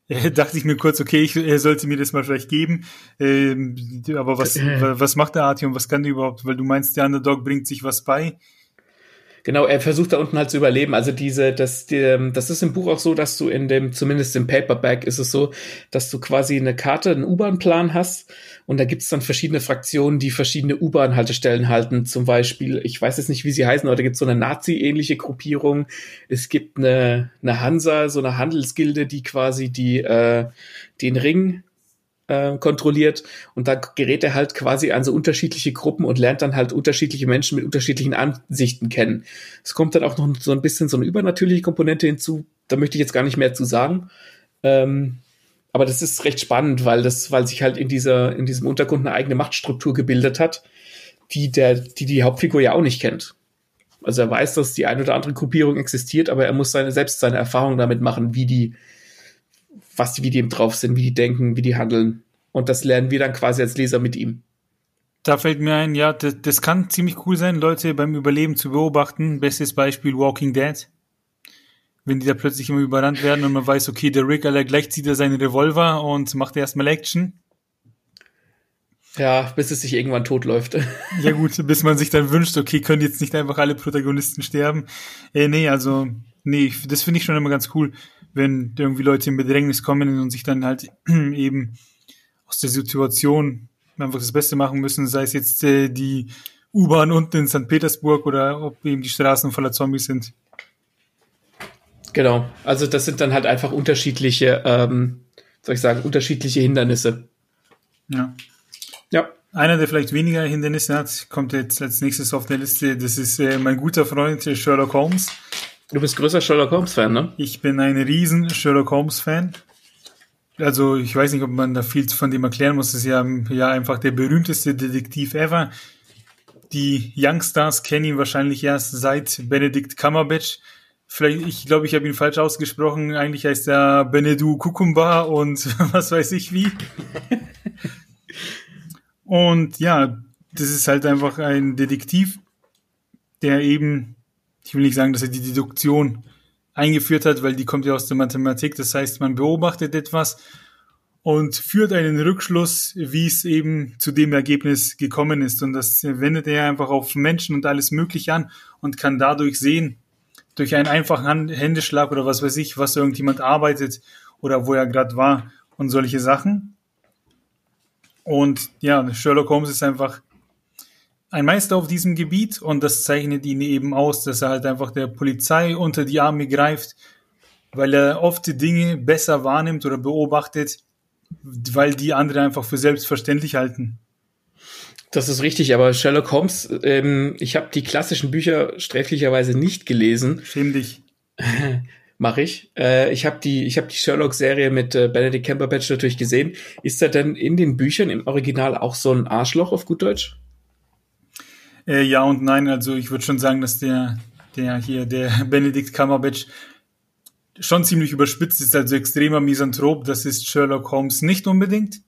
Äh, dachte ich mir kurz, okay, ich, er sollte mir das mal vielleicht geben. Ähm, aber was, was macht der Artium? Was kann der überhaupt? Weil du meinst, der Underdog bringt sich was bei. Genau, er versucht da unten halt zu überleben. Also diese, das, die, das ist im Buch auch so, dass du in dem, zumindest im Paperback ist es so, dass du quasi eine Karte, einen U-Bahn-Plan hast und da gibt's dann verschiedene Fraktionen, die verschiedene U-Bahn-Haltestellen halten. Zum Beispiel, ich weiß jetzt nicht, wie sie heißen, aber da gibt's so eine Nazi-ähnliche Gruppierung. Es gibt eine, eine Hansa, so eine Handelsgilde, die quasi die, äh, den Ring äh, kontrolliert und da gerät er halt quasi an so unterschiedliche Gruppen und lernt dann halt unterschiedliche Menschen mit unterschiedlichen Ansichten kennen. Es kommt dann auch noch so ein bisschen so eine übernatürliche Komponente hinzu, da möchte ich jetzt gar nicht mehr zu sagen. Ähm, aber das ist recht spannend, weil das, weil sich halt in dieser, in diesem Untergrund eine eigene Machtstruktur gebildet hat, die der, die die Hauptfigur ja auch nicht kennt. Also er weiß, dass die eine oder andere Gruppierung existiert, aber er muss seine, selbst seine Erfahrungen damit machen, wie die, was die, wie die eben drauf sind, wie die denken, wie die handeln. Und das lernen wir dann quasi als Leser mit ihm. Da fällt mir ein, ja, das, das kann ziemlich cool sein, Leute beim Überleben zu beobachten. Bestes Beispiel Walking Dead. Wenn die da plötzlich immer überrannt werden und man weiß, okay, der Rick, Alter, gleich zieht er seinen Revolver und macht erstmal Action. Ja, bis es sich irgendwann totläuft. ja gut, bis man sich dann wünscht, okay, können jetzt nicht einfach alle Protagonisten sterben. Äh, nee, also, nee, das finde ich schon immer ganz cool wenn irgendwie Leute in Bedrängnis kommen und sich dann halt eben aus der Situation einfach das Beste machen müssen, sei es jetzt äh, die U-Bahn unten in St. Petersburg oder ob eben die Straßen voller Zombies sind. Genau. Also das sind dann halt einfach unterschiedliche, ähm, soll ich sagen, unterschiedliche Hindernisse. Ja. Ja. Einer, der vielleicht weniger Hindernisse hat, kommt jetzt als nächstes auf der Liste. Das ist äh, mein guter Freund Sherlock Holmes. Du bist größer Sherlock Holmes-Fan, ne? Ich bin ein riesen Sherlock Holmes-Fan. Also ich weiß nicht, ob man da viel von dem erklären muss. Das ist ja, ja einfach der berühmteste Detektiv ever. Die Youngstars kennen ihn wahrscheinlich erst seit Benedict Cumberbatch. Vielleicht, ich glaube, ich habe ihn falsch ausgesprochen. Eigentlich heißt er Benedu Kukumba und was weiß ich wie. Und ja, das ist halt einfach ein Detektiv, der eben, ich will nicht sagen, dass er die Deduktion eingeführt hat, weil die kommt ja aus der Mathematik. Das heißt, man beobachtet etwas und führt einen Rückschluss, wie es eben zu dem Ergebnis gekommen ist. Und das wendet er einfach auf Menschen und alles Mögliche an und kann dadurch sehen, durch einen einfachen Händeschlag oder was weiß ich, was irgendjemand arbeitet oder wo er gerade war und solche Sachen. Und ja, Sherlock Holmes ist einfach ein Meister auf diesem Gebiet und das zeichnet ihn eben aus, dass er halt einfach der Polizei unter die Arme greift, weil er oft die Dinge besser wahrnimmt oder beobachtet, weil die andere einfach für selbstverständlich halten. Das ist richtig, aber Sherlock Holmes, ähm, ich habe die klassischen Bücher sträflicherweise nicht gelesen. Schäm dich. mache ich. Äh, ich habe die, ich habe die Sherlock-Serie mit äh, Benedict Cumberbatch natürlich gesehen. Ist er denn in den Büchern im Original auch so ein Arschloch auf gut Deutsch? Äh, ja und nein. Also ich würde schon sagen, dass der, der hier, der Benedict Cumberbatch schon ziemlich überspitzt ist, also extremer Misanthrop. Das ist Sherlock Holmes nicht unbedingt.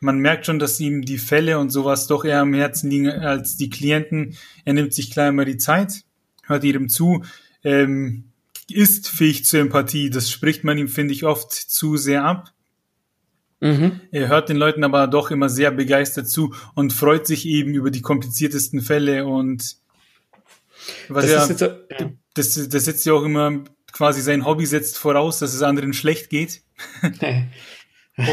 Man merkt schon, dass ihm die Fälle und sowas doch eher am Herzen liegen als die Klienten. Er nimmt sich klar immer die Zeit, hört jedem zu. Ähm, ist fähig zur Empathie. Das spricht man ihm, finde ich, oft zu sehr ab. Mhm. Er hört den Leuten aber doch immer sehr begeistert zu und freut sich eben über die kompliziertesten Fälle und was das, er, jetzt, ja. das, das setzt ja auch immer quasi sein Hobby setzt voraus, dass es anderen schlecht geht.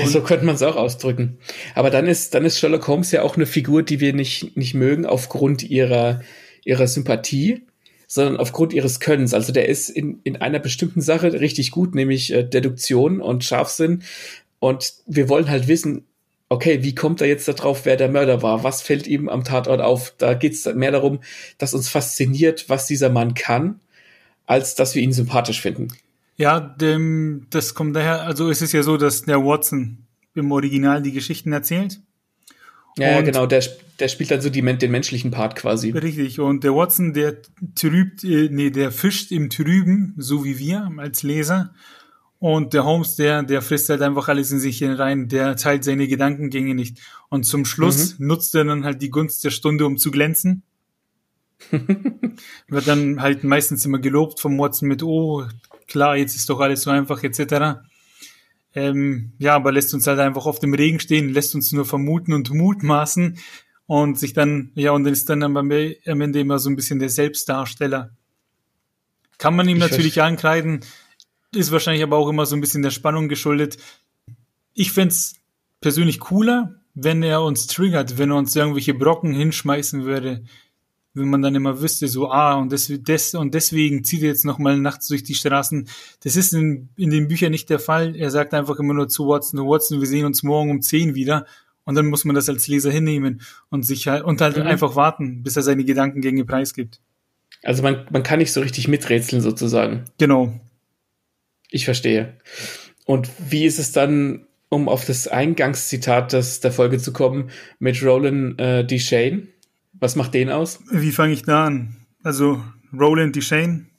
so könnte man es auch ausdrücken. Aber dann ist, dann ist Sherlock Holmes ja auch eine Figur, die wir nicht, nicht mögen aufgrund ihrer, ihrer Sympathie sondern aufgrund ihres Könnens. Also der ist in, in einer bestimmten Sache richtig gut, nämlich äh, Deduktion und Scharfsinn. Und wir wollen halt wissen, okay, wie kommt er jetzt darauf, wer der Mörder war? Was fällt ihm am Tatort auf? Da geht es mehr darum, dass uns fasziniert, was dieser Mann kann, als dass wir ihn sympathisch finden. Ja, dem, das kommt daher, also es ist ja so, dass der Watson im Original die Geschichten erzählt ja, genau, der, der spielt dann so die, den menschlichen Part quasi. Richtig, und der Watson, der trübt, äh, nee, der fischt im Trüben, so wie wir als Leser. Und der Holmes, der, der frisst halt einfach alles in sich rein, der teilt seine Gedankengänge nicht. Und zum Schluss mhm. nutzt er dann halt die Gunst der Stunde, um zu glänzen. Wird dann halt meistens immer gelobt vom Watson mit, oh, klar, jetzt ist doch alles so einfach, etc. Ähm, ja, aber lässt uns halt einfach auf dem Regen stehen, lässt uns nur vermuten und mutmaßen und sich dann, ja, und dann ist dann am Ende immer so ein bisschen der Selbstdarsteller. Kann man ihm ich natürlich ankreiden, ist wahrscheinlich aber auch immer so ein bisschen der Spannung geschuldet. Ich fände persönlich cooler, wenn er uns triggert, wenn er uns irgendwelche Brocken hinschmeißen würde, wenn man dann immer wüsste, so, ah, und, das, das, und deswegen zieht er jetzt nochmal nachts durch die Straßen. Das ist in, in den Büchern nicht der Fall. Er sagt einfach immer nur zu Watson, Watson, wir sehen uns morgen um 10 wieder. Und dann muss man das als Leser hinnehmen und sich halt, und halt mhm. einfach warten, bis er seine Gedankengänge preisgibt. Also man, man kann nicht so richtig miträtseln sozusagen. Genau. Ich verstehe. Und wie ist es dann, um auf das Eingangszitat des, der Folge zu kommen, mit Roland äh, D. Shane? Was macht den aus? Wie fange ich da an? Also Roland Deschain.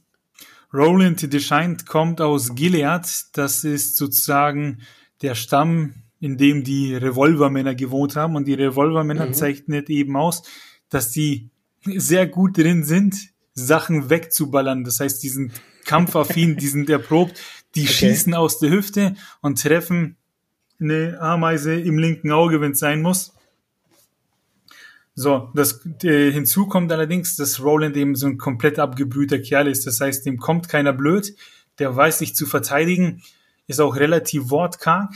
Roland Deschain kommt aus Gilead. Das ist sozusagen der Stamm, in dem die Revolvermänner gewohnt haben. Und die Revolvermänner mhm. zeichnet eben aus, dass die sehr gut drin sind, Sachen wegzuballern. Das heißt, die sind kampfaffin, die sind erprobt, die okay. schießen aus der Hüfte und treffen eine Ameise im linken Auge, wenn es sein muss. So, das äh, hinzu kommt allerdings, dass Roland eben so ein komplett abgebrühter Kerl ist. Das heißt, dem kommt keiner blöd, der weiß sich zu verteidigen, ist auch relativ wortkarg.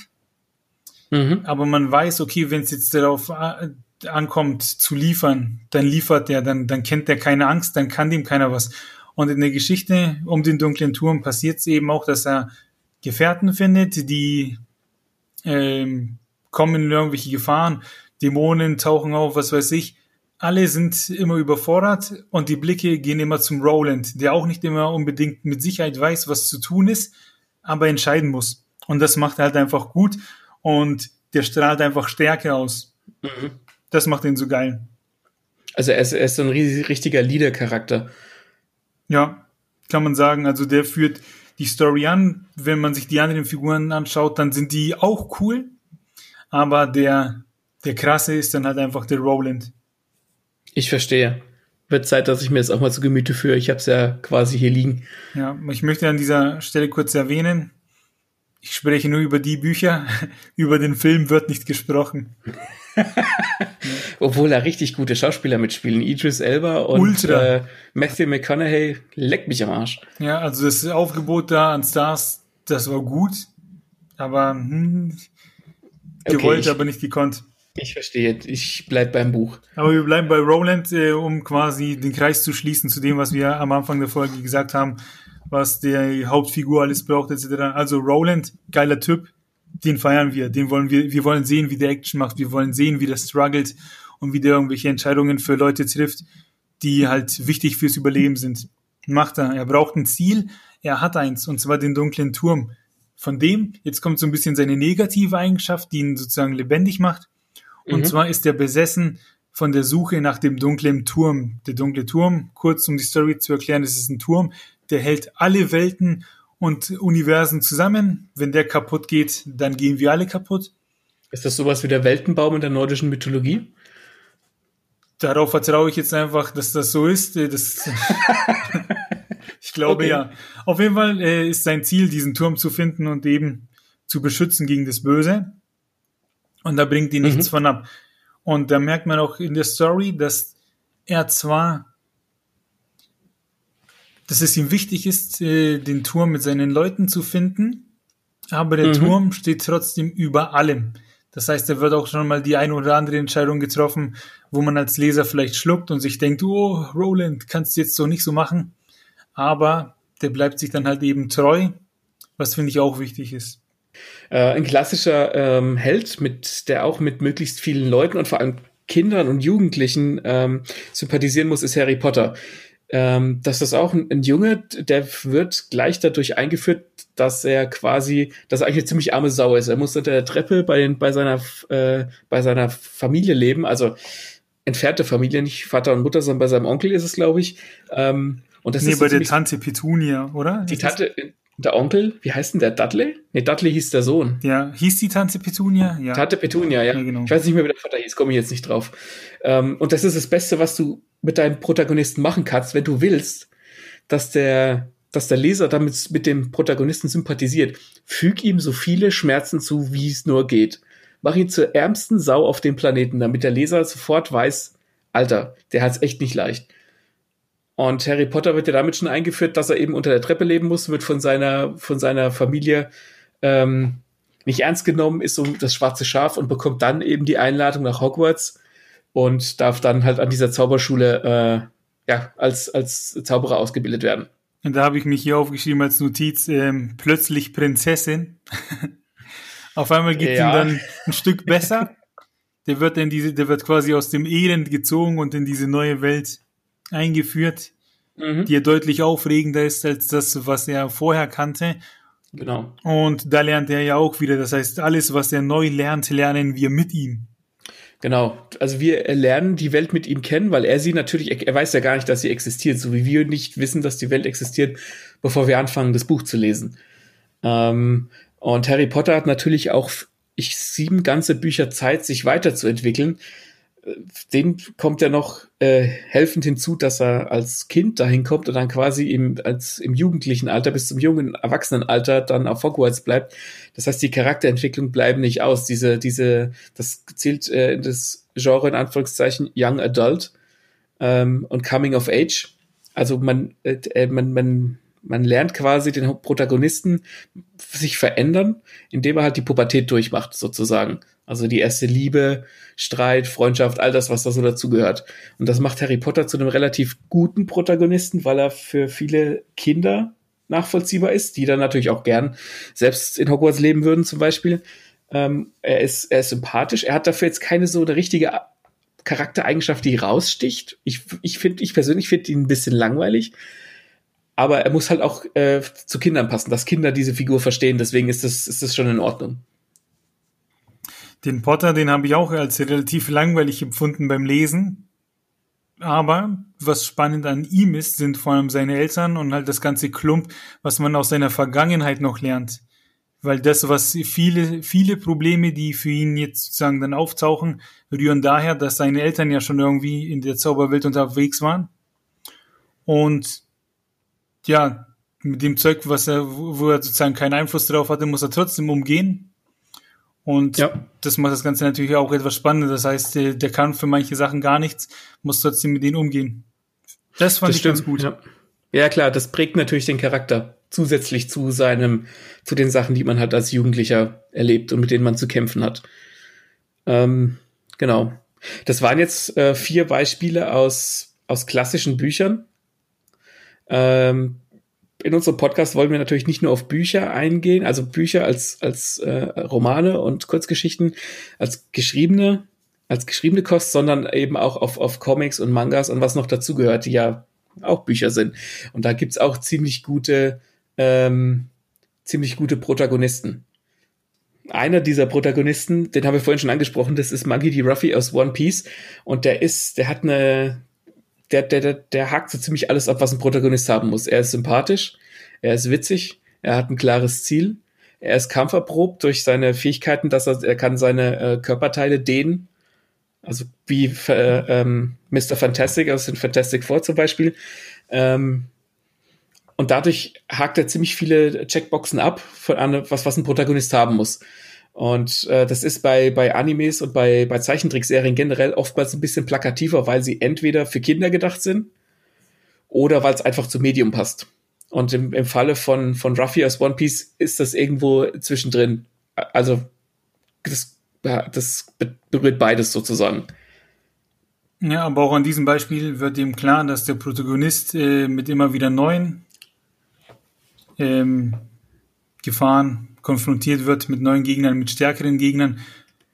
Mhm. Aber man weiß, okay, wenn es jetzt darauf äh, ankommt zu liefern, dann liefert er, dann, dann kennt er keine Angst, dann kann dem keiner was. Und in der Geschichte um den dunklen Turm passiert es eben auch, dass er Gefährten findet, die ähm, kommen in irgendwelche Gefahren, Dämonen tauchen auf, was weiß ich. Alle sind immer überfordert und die Blicke gehen immer zum Roland, der auch nicht immer unbedingt mit Sicherheit weiß, was zu tun ist, aber entscheiden muss. Und das macht er halt einfach gut und der strahlt einfach Stärke aus. Mhm. Das macht ihn so geil. Also er ist, er ist so ein richtiger Leader-Charakter. Ja, kann man sagen. Also der führt die Story an. Wenn man sich die anderen Figuren anschaut, dann sind die auch cool. Aber der, der krasse ist dann halt einfach der Roland. Ich verstehe. Wird Zeit, dass ich mir das auch mal zu Gemüte führe. Ich habe es ja quasi hier liegen. Ja, ich möchte an dieser Stelle kurz erwähnen, ich spreche nur über die Bücher, über den Film wird nicht gesprochen. Obwohl da richtig gute Schauspieler mitspielen. Idris Elba und äh, Matthew McConaughey leckt mich am Arsch. Ja, also das Aufgebot da an Stars, das war gut, aber hm, gewollt, okay, ich, aber nicht gekonnt. Ich verstehe, ich bleib beim Buch. Aber wir bleiben bei Roland, äh, um quasi den Kreis zu schließen zu dem, was wir am Anfang der Folge gesagt haben, was der Hauptfigur alles braucht, etc. Also Roland, geiler Typ, den feiern wir, den wollen wir, wir wollen sehen, wie der Action macht, wir wollen sehen, wie der struggelt und wie der irgendwelche Entscheidungen für Leute trifft, die halt wichtig fürs Überleben sind. Macht er. Er braucht ein Ziel, er hat eins, und zwar den dunklen Turm. Von dem, jetzt kommt so ein bisschen seine negative Eigenschaft, die ihn sozusagen lebendig macht. Und mhm. zwar ist er besessen von der Suche nach dem dunklen Turm. Der dunkle Turm, kurz um die Story zu erklären, es ist ein Turm, der hält alle Welten und Universen zusammen. Wenn der kaputt geht, dann gehen wir alle kaputt. Ist das sowas wie der Weltenbaum in der nordischen Mythologie? Darauf vertraue ich jetzt einfach, dass das so ist. Das ich glaube okay. ja. Auf jeden Fall äh, ist sein Ziel, diesen Turm zu finden und eben zu beschützen gegen das Böse. Und da bringt ihn mhm. nichts von ab. Und da merkt man auch in der Story, dass er zwar dass es ihm wichtig ist, äh, den Turm mit seinen Leuten zu finden, aber der mhm. Turm steht trotzdem über allem. Das heißt, er wird auch schon mal die eine oder andere Entscheidung getroffen, wo man als Leser vielleicht schluckt und sich denkt, oh, Roland, kannst du jetzt so nicht so machen. Aber der bleibt sich dann halt eben treu, was finde ich auch wichtig ist. Äh, ein klassischer ähm, Held, mit der auch mit möglichst vielen Leuten und vor allem Kindern und Jugendlichen ähm, sympathisieren muss, ist Harry Potter ähm, dass das auch ein, ein, Junge, der wird gleich dadurch eingeführt, dass er quasi, dass er eigentlich eine ziemlich arme Sau ist. Er muss unter der Treppe bei, den, bei, seiner, äh, bei seiner Familie leben, also entfernte Familie, nicht Vater und Mutter, sondern bei seinem Onkel ist es, glaube ich. Ähm, und das nee, ist bei so der Tante Petunia, oder? Die Tante, der Onkel, wie heißt denn der? Dudley? Nee, Dudley hieß der Sohn. Ja, hieß die Tante Petunia? Ja. Tante Petunia, ja. ja genau. Ich weiß nicht mehr, wie der Vater hieß, komme ich jetzt nicht drauf. Ähm, und das ist das Beste, was du mit deinem Protagonisten machen kannst, wenn du willst, dass der, dass der Leser damit mit dem Protagonisten sympathisiert. Füg ihm so viele Schmerzen zu, wie es nur geht. Mach ihn zur ärmsten Sau auf dem Planeten, damit der Leser sofort weiß, Alter, der hat's echt nicht leicht. Und Harry Potter wird ja damit schon eingeführt, dass er eben unter der Treppe leben muss, wird von seiner, von seiner Familie ähm, nicht ernst genommen, ist so das schwarze Schaf und bekommt dann eben die Einladung nach Hogwarts und darf dann halt an dieser Zauberschule äh, ja, als, als Zauberer ausgebildet werden. Und da habe ich mich hier aufgeschrieben als Notiz, ähm, plötzlich Prinzessin. Auf einmal geht ja. ihm dann ein Stück besser. Der wird dann diese, der wird quasi aus dem Elend gezogen und in diese neue Welt eingeführt, mhm. die ja deutlich aufregender ist als das, was er vorher kannte. Genau. Und da lernt er ja auch wieder. Das heißt, alles, was er neu lernt, lernen wir mit ihm. Genau. Also wir lernen die Welt mit ihm kennen, weil er sie natürlich, er weiß ja gar nicht, dass sie existiert, so wie wir nicht wissen, dass die Welt existiert, bevor wir anfangen, das Buch zu lesen. Ähm, und Harry Potter hat natürlich auch ich sieben ganze Bücher Zeit, sich weiterzuentwickeln dem kommt ja noch äh, helfend hinzu, dass er als Kind dahin kommt und dann quasi im, als, im jugendlichen Alter bis zum jungen Erwachsenenalter dann auf Hogwarts bleibt. Das heißt, die Charakterentwicklung bleiben nicht aus. Diese, diese, das zählt äh, in das Genre in Anführungszeichen Young Adult ähm, und Coming of Age. Also man, äh, äh man, man man lernt quasi den Protagonisten sich verändern, indem er halt die Pubertät durchmacht, sozusagen. Also die erste Liebe, Streit, Freundschaft, all das, was da so dazugehört. Und das macht Harry Potter zu einem relativ guten Protagonisten, weil er für viele Kinder nachvollziehbar ist, die dann natürlich auch gern selbst in Hogwarts leben würden, zum Beispiel. Ähm, er, ist, er ist sympathisch. Er hat dafür jetzt keine so eine richtige Charaktereigenschaft, die raussticht. Ich, ich finde, ich persönlich finde ihn ein bisschen langweilig. Aber er muss halt auch äh, zu Kindern passen, dass Kinder diese Figur verstehen. Deswegen ist das, ist das schon in Ordnung. Den Potter, den habe ich auch als relativ langweilig empfunden beim Lesen. Aber was spannend an ihm ist, sind vor allem seine Eltern und halt das ganze Klump, was man aus seiner Vergangenheit noch lernt. Weil das, was viele, viele Probleme, die für ihn jetzt sozusagen dann auftauchen, rühren daher, dass seine Eltern ja schon irgendwie in der Zauberwelt unterwegs waren. Und ja, mit dem Zeug, was er, wo er sozusagen keinen Einfluss darauf hatte, muss er trotzdem umgehen. Und ja. das macht das Ganze natürlich auch etwas spannender. Das heißt, der, der, kann für manche Sachen gar nichts, muss trotzdem mit denen umgehen. Das fand das ich stimmt, ganz gut. Ja. ja, klar, das prägt natürlich den Charakter zusätzlich zu seinem, zu den Sachen, die man halt als Jugendlicher erlebt und mit denen man zu kämpfen hat. Ähm, genau. Das waren jetzt äh, vier Beispiele aus, aus klassischen Büchern. Ähm, in unserem Podcast wollen wir natürlich nicht nur auf Bücher eingehen, also Bücher als, als äh, Romane und Kurzgeschichten, als geschriebene, als geschriebene Kost, sondern eben auch auf, auf Comics und Mangas und was noch dazugehört, die ja auch Bücher sind. Und da gibt's auch ziemlich gute, ähm, ziemlich gute Protagonisten. Einer dieser Protagonisten, den haben wir vorhin schon angesprochen, das ist Maggie D. Ruffy aus One Piece. Und der ist, der hat eine, der, der, der, der hakt so ziemlich alles ab, was ein Protagonist haben muss. Er ist sympathisch, er ist witzig, er hat ein klares Ziel, er ist kampferprobt durch seine Fähigkeiten, dass er, er kann seine äh, Körperteile dehnen. Also wie äh, ähm, Mr. Fantastic aus den Fantastic Four zum Beispiel. Ähm, und dadurch hakt er ziemlich viele Checkboxen ab, von was, was ein Protagonist haben muss. Und äh, das ist bei, bei Animes und bei, bei Zeichentrickserien generell oftmals ein bisschen plakativer, weil sie entweder für Kinder gedacht sind oder weil es einfach zum Medium passt. Und im, im Falle von, von Ruffy aus One Piece ist das irgendwo zwischendrin. Also das, das berührt beides sozusagen. Ja, aber auch an diesem Beispiel wird ihm klar, dass der Protagonist äh, mit immer wieder neuen ähm, Gefahren konfrontiert wird mit neuen Gegnern, mit stärkeren Gegnern,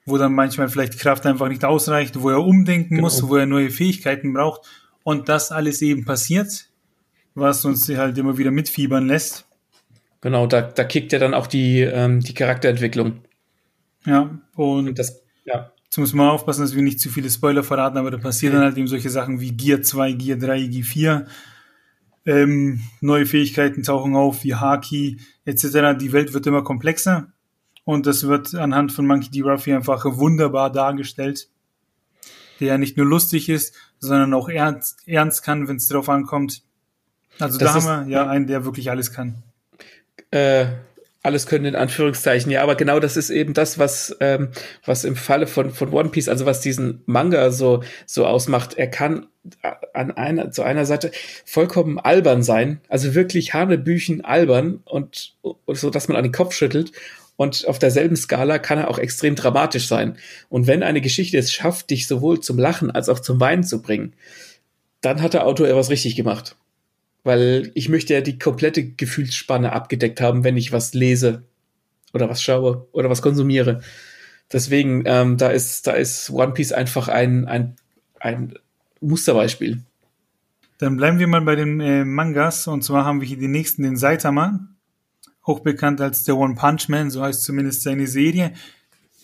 wo dann manchmal vielleicht Kraft einfach nicht ausreicht, wo er umdenken genau. muss, wo er neue Fähigkeiten braucht und das alles eben passiert, was uns halt immer wieder mitfiebern lässt. Genau, da, da kickt ja dann auch die, ähm, die Charakterentwicklung. Ja, und das, ja. Jetzt muss man aufpassen, dass wir nicht zu viele Spoiler verraten, aber da passieren okay. dann halt eben solche Sachen wie Gear 2, Gear 3, Gear 4. Ähm, neue Fähigkeiten tauchen auf, wie Haki etc. Die Welt wird immer komplexer und das wird anhand von Monkey D. Ruffy einfach wunderbar dargestellt, der ja nicht nur lustig ist, sondern auch ernst, ernst kann, wenn es drauf ankommt. Also das da haben wir ja einen, der wirklich alles kann. Äh, alles können in Anführungszeichen, ja, aber genau das ist eben das, was, ähm, was im Falle von, von One Piece, also was diesen Manga so, so ausmacht. Er kann an einer, zu einer Seite vollkommen albern sein, also wirklich Hanebüchen albern und, und so, dass man an den Kopf schüttelt. Und auf derselben Skala kann er auch extrem dramatisch sein. Und wenn eine Geschichte es schafft, dich sowohl zum Lachen als auch zum Weinen zu bringen, dann hat der Autor etwas richtig gemacht. Weil ich möchte ja die komplette Gefühlsspanne abgedeckt haben, wenn ich was lese oder was schaue oder was konsumiere. Deswegen, ähm, da ist, da ist One Piece einfach ein, ein, ein Musterbeispiel. Dann bleiben wir mal bei den äh, Mangas. Und zwar haben wir hier den nächsten, den Saitama. Auch bekannt als der One Punch Man, so heißt zumindest seine Serie.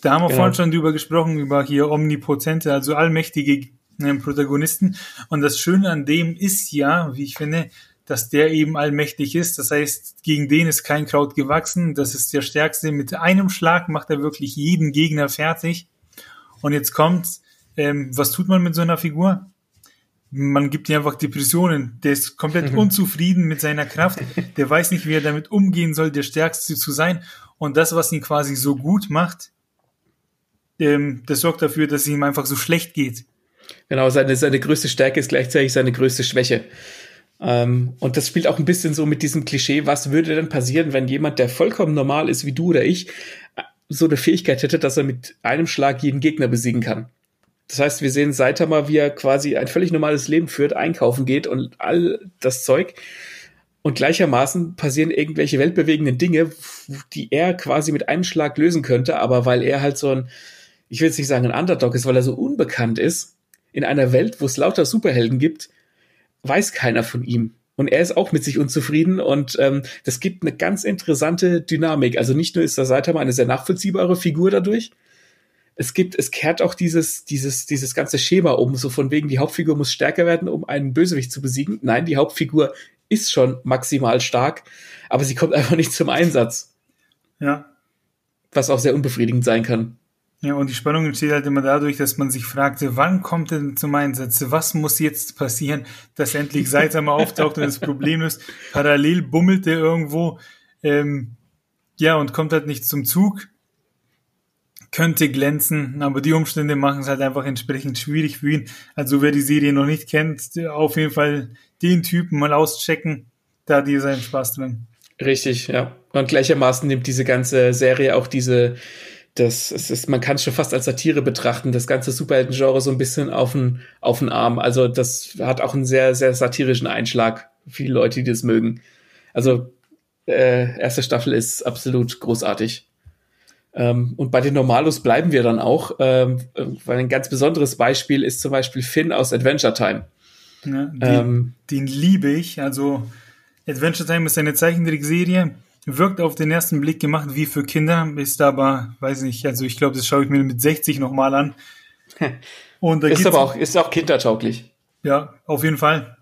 Da haben wir genau. vorhin schon drüber gesprochen, über hier omnipotente, also allmächtige äh, Protagonisten. Und das Schöne an dem ist ja, wie ich finde, dass der eben allmächtig ist. Das heißt, gegen den ist kein Kraut gewachsen. Das ist der Stärkste. Mit einem Schlag macht er wirklich jeden Gegner fertig. Und jetzt kommt, ähm, was tut man mit so einer Figur? man gibt ihm einfach Depressionen. Der ist komplett mhm. unzufrieden mit seiner Kraft. Der weiß nicht, wie er damit umgehen soll, der Stärkste zu sein. Und das, was ihn quasi so gut macht, ähm, das sorgt dafür, dass es ihm einfach so schlecht geht. Genau, seine, seine größte Stärke ist gleichzeitig seine größte Schwäche. Ähm, und das spielt auch ein bisschen so mit diesem Klischee, was würde denn passieren, wenn jemand, der vollkommen normal ist wie du oder ich, so eine Fähigkeit hätte, dass er mit einem Schlag jeden Gegner besiegen kann. Das heißt, wir sehen Saitama, wie er quasi ein völlig normales Leben führt, einkaufen geht und all das Zeug. Und gleichermaßen passieren irgendwelche weltbewegenden Dinge, die er quasi mit einem Schlag lösen könnte, aber weil er halt so ein, ich will jetzt nicht sagen ein Underdog ist, weil er so unbekannt ist, in einer Welt, wo es lauter Superhelden gibt, weiß keiner von ihm. Und er ist auch mit sich unzufrieden und ähm, das gibt eine ganz interessante Dynamik. Also nicht nur ist der Saitama eine sehr nachvollziehbare Figur dadurch, es gibt, es kehrt auch dieses, dieses, dieses ganze Schema um, so von wegen, die Hauptfigur muss stärker werden, um einen Bösewicht zu besiegen. Nein, die Hauptfigur ist schon maximal stark, aber sie kommt einfach nicht zum Einsatz. Ja. Was auch sehr unbefriedigend sein kann. Ja, und die Spannung entsteht halt immer dadurch, dass man sich fragte, wann kommt denn zum Einsatz? Was muss jetzt passieren, dass endlich Saitama auftaucht und das Problem ist, parallel bummelt er irgendwo, ähm, ja, und kommt halt nicht zum Zug, könnte glänzen, aber die Umstände machen es halt einfach entsprechend schwierig für ihn. Also wer die Serie noch nicht kennt, auf jeden Fall den Typen mal auschecken, da hat seinen Spaß drin. Richtig, ja. Und gleichermaßen nimmt diese ganze Serie auch diese das es ist, man kann es schon fast als Satire betrachten, das ganze Superhelden-Genre so ein bisschen auf den, auf den Arm. Also das hat auch einen sehr, sehr satirischen Einschlag. Viele Leute, die das mögen. Also äh, erste Staffel ist absolut großartig. Ähm, und bei den Normalos bleiben wir dann auch, ähm, weil ein ganz besonderes Beispiel ist zum Beispiel Finn aus Adventure Time. Ja, den, ähm, den liebe ich. Also Adventure Time ist eine Zeichentrickserie wirkt auf den ersten Blick gemacht wie für Kinder, ist aber, weiß nicht, also ich glaube, das schaue ich mir mit 60 nochmal an. Und da ist aber auch, ist auch kindertauglich. Ja, auf jeden Fall.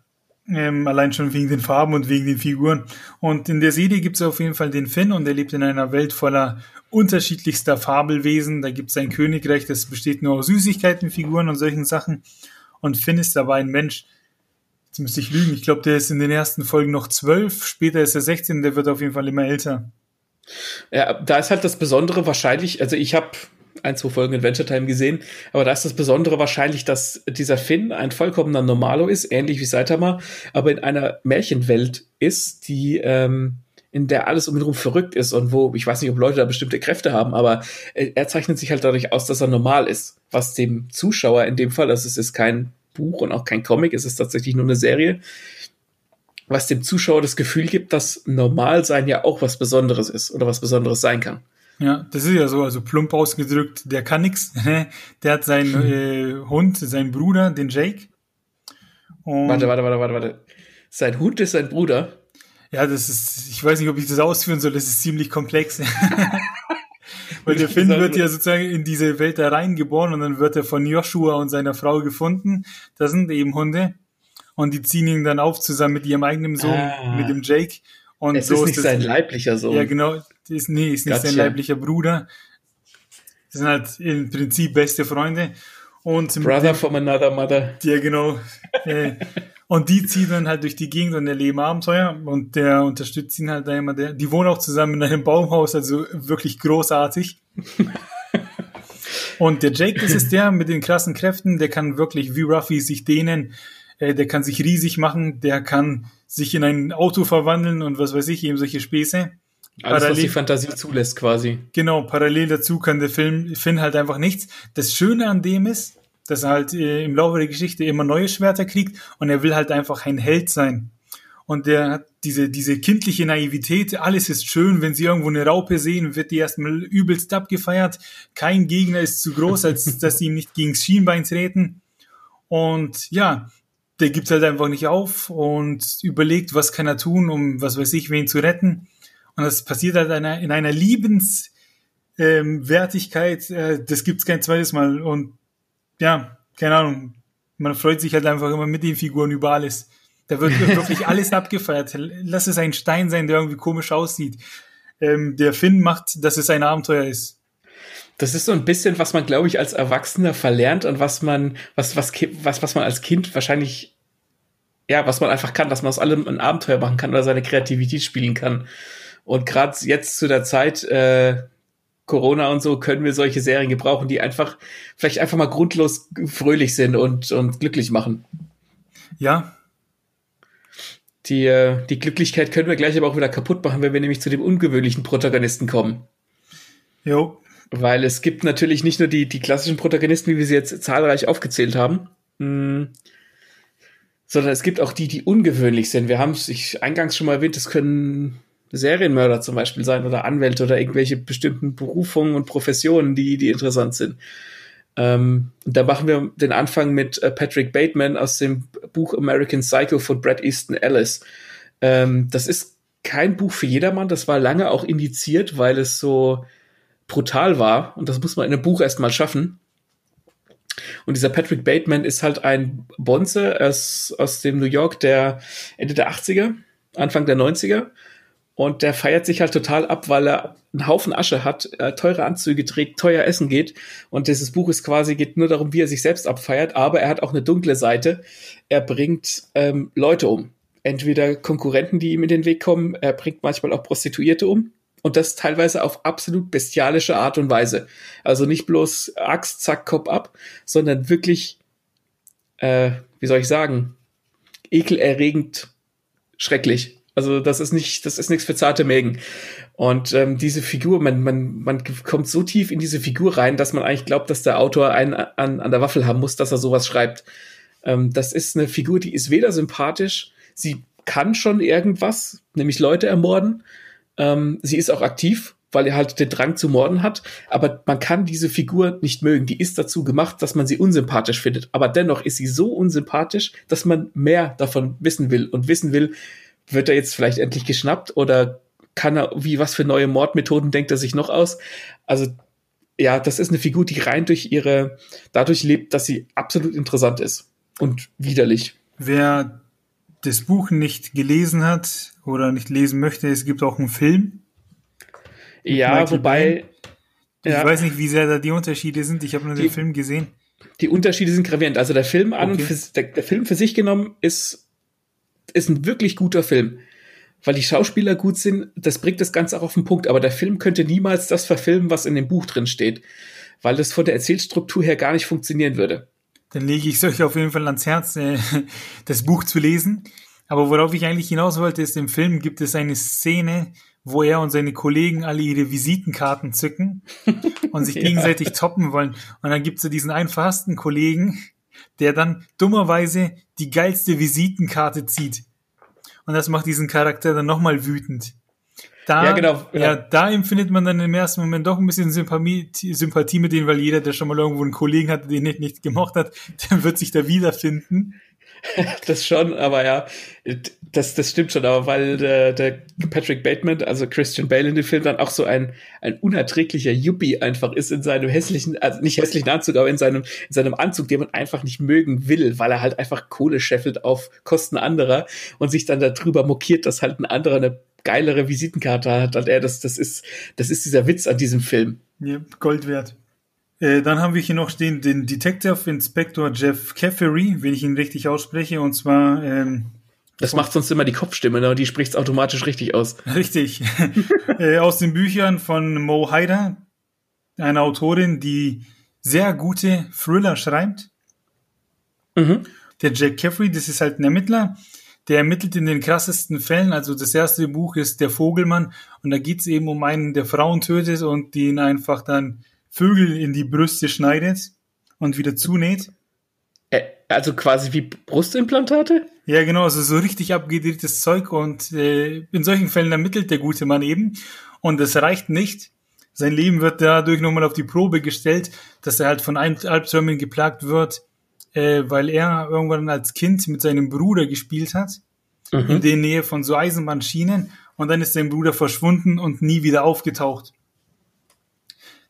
Ähm, allein schon wegen den Farben und wegen den Figuren. Und in der Serie gibt es auf jeden Fall den Finn und er lebt in einer Welt voller unterschiedlichster Fabelwesen. Da gibt es ein Königreich, das besteht nur aus Süßigkeiten, Figuren und solchen Sachen. Und Finn ist dabei ein Mensch, Jetzt müsste ich lügen. Ich glaube, der ist in den ersten Folgen noch zwölf, später ist er 16, der wird auf jeden Fall immer älter. Ja, da ist halt das Besondere wahrscheinlich, also ich habe ein, zwei Folgen Adventure Time gesehen, aber da ist das Besondere wahrscheinlich, dass dieser Finn ein vollkommener Normalo ist, ähnlich wie Saitama, aber in einer Märchenwelt ist, die ähm, in der alles um ihn herum verrückt ist und wo, ich weiß nicht, ob Leute da bestimmte Kräfte haben, aber er zeichnet sich halt dadurch aus, dass er normal ist, was dem Zuschauer in dem Fall, das ist, ist kein Buch und auch kein Comic, es ist tatsächlich nur eine Serie, was dem Zuschauer das Gefühl gibt, dass Normalsein ja auch was Besonderes ist oder was Besonderes sein kann. Ja, das ist ja so, also plump ausgedrückt, der kann nix. der hat seinen äh, Hund, seinen Bruder, den Jake. Und warte, warte, warte, warte, warte. Sein Hund ist sein Bruder. Ja, das ist, ich weiß nicht, ob ich das ausführen soll, das ist ziemlich komplex. Weil der Finn wird ja sozusagen in diese Welt da reingeboren und dann wird er von Joshua und seiner Frau gefunden. Das sind eben Hunde. Und die ziehen ihn dann auf zusammen mit ihrem eigenen Sohn, ah. mit dem Jake. Und es so ist nicht ist sein leiblicher Sohn. Ja, genau. Ist, nee, ist nicht gotcha. sein leiblicher Bruder. Das sind halt im Prinzip beste Freunde. Und Brother dem, from another mother. Ja, genau. äh, und die ziehen dann halt durch die Gegend und erleben Abenteuer und der unterstützt ihn halt da immer. Der, die wohnen auch zusammen in einem Baumhaus, also wirklich großartig. und der Jake, das ist der mit den krassen Kräften, der kann wirklich wie Ruffy sich dehnen, äh, der kann sich riesig machen, der kann sich in ein Auto verwandeln und was weiß ich, eben solche Späße. Alles, parallel, was die Fantasie zulässt, quasi. Genau, parallel dazu kann der Film, Finn halt einfach nichts. Das Schöne an dem ist, dass er halt äh, im Laufe der Geschichte immer neue Schwerter kriegt und er will halt einfach ein Held sein. Und der hat diese, diese kindliche Naivität, alles ist schön, wenn sie irgendwo eine Raupe sehen, wird die erstmal übelst abgefeiert. Kein Gegner ist zu groß, als dass sie ihm nicht gegens Schienbein treten. Und ja, der gibt halt einfach nicht auf und überlegt, was kann er tun, um was weiß ich, wen zu retten. Und das passiert halt in einer, in einer Liebenswertigkeit, ähm, äh, das gibt's kein zweites Mal. Und ja, keine Ahnung. Man freut sich halt einfach immer mit den Figuren über alles. Da wird wirklich alles abgefeiert. Lass es ein Stein sein, der irgendwie komisch aussieht. Ähm, der Finn macht, dass es ein Abenteuer ist. Das ist so ein bisschen, was man, glaube ich, als Erwachsener verlernt und was man, was, was, was, was man als Kind wahrscheinlich, ja, was man einfach kann, dass man aus allem ein Abenteuer machen kann oder seine Kreativität spielen kann. Und gerade jetzt zu der Zeit, äh, Corona und so können wir solche Serien gebrauchen, die einfach vielleicht einfach mal grundlos fröhlich sind und, und glücklich machen. Ja. Die, äh, die Glücklichkeit können wir gleich aber auch wieder kaputt machen, wenn wir nämlich zu dem ungewöhnlichen Protagonisten kommen. Jo. Weil es gibt natürlich nicht nur die, die klassischen Protagonisten, wie wir sie jetzt zahlreich aufgezählt haben, mh, hm, sondern es gibt auch die, die ungewöhnlich sind. Wir haben es eingangs schon mal erwähnt, es können Serienmörder zum Beispiel sein oder Anwälte oder irgendwelche bestimmten Berufungen und Professionen, die, die interessant sind. Ähm, da machen wir den Anfang mit äh, Patrick Bateman aus dem Buch American Psycho von Brad Easton Ellis. Ähm, das ist kein Buch für jedermann, das war lange auch indiziert, weil es so brutal war und das muss man in einem Buch erstmal schaffen. Und dieser Patrick Bateman ist halt ein Bonze aus, aus dem New York der Ende der 80er, Anfang der 90er und der feiert sich halt total ab, weil er einen Haufen Asche hat, äh, teure Anzüge trägt, teuer essen geht. Und dieses Buch ist quasi, geht nur darum, wie er sich selbst abfeiert, aber er hat auch eine dunkle Seite. Er bringt ähm, Leute um. Entweder Konkurrenten, die ihm in den Weg kommen, er bringt manchmal auch Prostituierte um. Und das teilweise auf absolut bestialische Art und Weise. Also nicht bloß Axt, zack, Kopf ab, sondern wirklich, äh, wie soll ich sagen, ekelerregend schrecklich. Also das ist nicht, das ist nichts für zarte Mägen. Und ähm, diese Figur, man, man, man kommt so tief in diese Figur rein, dass man eigentlich glaubt, dass der Autor einen an, an der Waffel haben muss, dass er sowas schreibt. Ähm, das ist eine Figur, die ist weder sympathisch, sie kann schon irgendwas, nämlich Leute ermorden. Ähm, sie ist auch aktiv, weil er halt den Drang zu morden hat. Aber man kann diese Figur nicht mögen. Die ist dazu gemacht, dass man sie unsympathisch findet. Aber dennoch ist sie so unsympathisch, dass man mehr davon wissen will und wissen will, wird er jetzt vielleicht endlich geschnappt oder kann er, wie, was für neue Mordmethoden denkt er sich noch aus? Also, ja, das ist eine Figur, die rein durch ihre, dadurch lebt, dass sie absolut interessant ist und widerlich. Wer das Buch nicht gelesen hat oder nicht lesen möchte, es gibt auch einen Film. Ja, wobei. Ich ja, weiß nicht, wie sehr da die Unterschiede sind. Ich habe nur die, den Film gesehen. Die Unterschiede sind gravierend. Also der Film an okay. für, der, der Film für sich genommen ist ist ein wirklich guter Film. Weil die Schauspieler gut sind, das bringt das Ganze auch auf den Punkt. Aber der Film könnte niemals das verfilmen, was in dem Buch drin steht. Weil das von der Erzählstruktur her gar nicht funktionieren würde. Dann lege ich es euch auf jeden Fall ans Herz, äh, das Buch zu lesen. Aber worauf ich eigentlich hinaus wollte, ist, im Film gibt es eine Szene, wo er und seine Kollegen alle ihre Visitenkarten zücken und sich ja. gegenseitig toppen wollen. Und dann gibt es so diesen einfachsten Kollegen, der dann dummerweise die geilste Visitenkarte zieht. Und das macht diesen Charakter dann nochmal wütend. Da, ja, genau, genau. Ja, da empfindet man dann im ersten Moment doch ein bisschen Sympathie, Sympathie mit denen, weil jeder, der schon mal irgendwo einen Kollegen hatte, den nicht, nicht gemocht hat, der wird sich da wiederfinden. das schon, aber ja, das, das stimmt schon, aber weil der, der Patrick Bateman, also Christian Bale in dem Film dann auch so ein, ein unerträglicher Yuppie einfach ist in seinem hässlichen, also nicht hässlichen Anzug, aber in seinem, in seinem Anzug, den man einfach nicht mögen will, weil er halt einfach Kohle scheffelt auf Kosten anderer und sich dann darüber mokiert, dass halt ein anderer eine geilere Visitenkarte hat als er. Das, das ist, das ist dieser Witz an diesem Film. Ja, Gold wert. Äh, dann haben wir hier noch stehen den Detective Inspector Jeff Caffery, wenn ich ihn richtig ausspreche, und zwar. Ähm, das macht sonst immer die Kopfstimme, ne? die spricht es automatisch richtig aus. Richtig. äh, aus den Büchern von Mo Haider, eine Autorin, die sehr gute Thriller schreibt. Mhm. Der Jack Caffery, das ist halt ein Ermittler, der ermittelt in den krassesten Fällen. Also das erste Buch ist Der Vogelmann und da geht es eben um einen, der Frauen tötet und den einfach dann Vögel in die Brüste schneidet und wieder zunäht. Also quasi wie Brustimplantate? Ja, genau, also so richtig abgedrehtes Zeug und äh, in solchen Fällen ermittelt der gute Mann eben. Und das reicht nicht. Sein Leben wird dadurch nochmal auf die Probe gestellt, dass er halt von Albträumen geplagt wird, äh, weil er irgendwann als Kind mit seinem Bruder gespielt hat, mhm. in der Nähe von so Eisenbahnschienen. Und dann ist sein Bruder verschwunden und nie wieder aufgetaucht.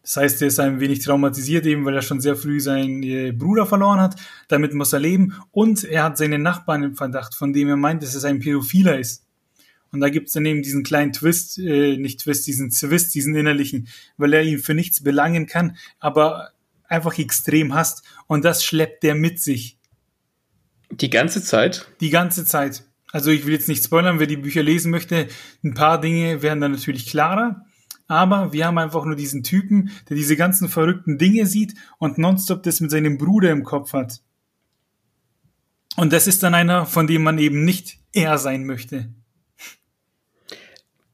Das heißt, er ist ein wenig traumatisiert, eben weil er schon sehr früh seinen äh, Bruder verloren hat. Damit muss er leben. Und er hat seine Nachbarn im Verdacht, von dem er meint, dass es ein Pädophiler ist. Und da gibt's dann eben diesen kleinen Twist, äh, nicht Twist, diesen Zwist, diesen innerlichen, weil er ihn für nichts belangen kann, aber einfach extrem hasst. Und das schleppt der mit sich. Die ganze Zeit? Die ganze Zeit. Also ich will jetzt nicht spoilern, wer die Bücher lesen möchte. Ein paar Dinge werden dann natürlich klarer. Aber wir haben einfach nur diesen Typen, der diese ganzen verrückten Dinge sieht und nonstop das mit seinem Bruder im Kopf hat. Und das ist dann einer, von dem man eben nicht er sein möchte.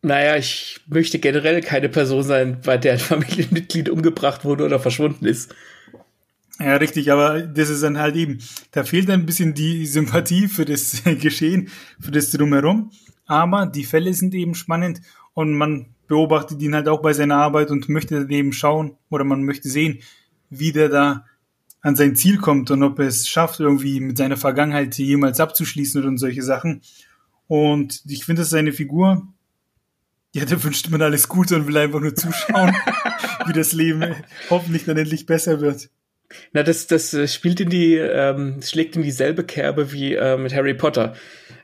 Naja, ich möchte generell keine Person sein, bei der ein Familienmitglied umgebracht wurde oder verschwunden ist. Ja, richtig, aber das ist dann halt eben, da fehlt ein bisschen die Sympathie für das Geschehen, für das Drumherum. Aber die Fälle sind eben spannend und man beobachtet ihn halt auch bei seiner Arbeit und möchte dann eben schauen oder man möchte sehen, wie der da an sein Ziel kommt und ob er es schafft, irgendwie mit seiner Vergangenheit jemals abzuschließen und solche Sachen. Und ich finde, das ist eine Figur, ja, da wünscht man alles Gute und will einfach nur zuschauen, wie das Leben hoffentlich dann endlich besser wird. Na, das, das äh, spielt in die, ähm, schlägt in dieselbe Kerbe wie äh, mit Harry Potter.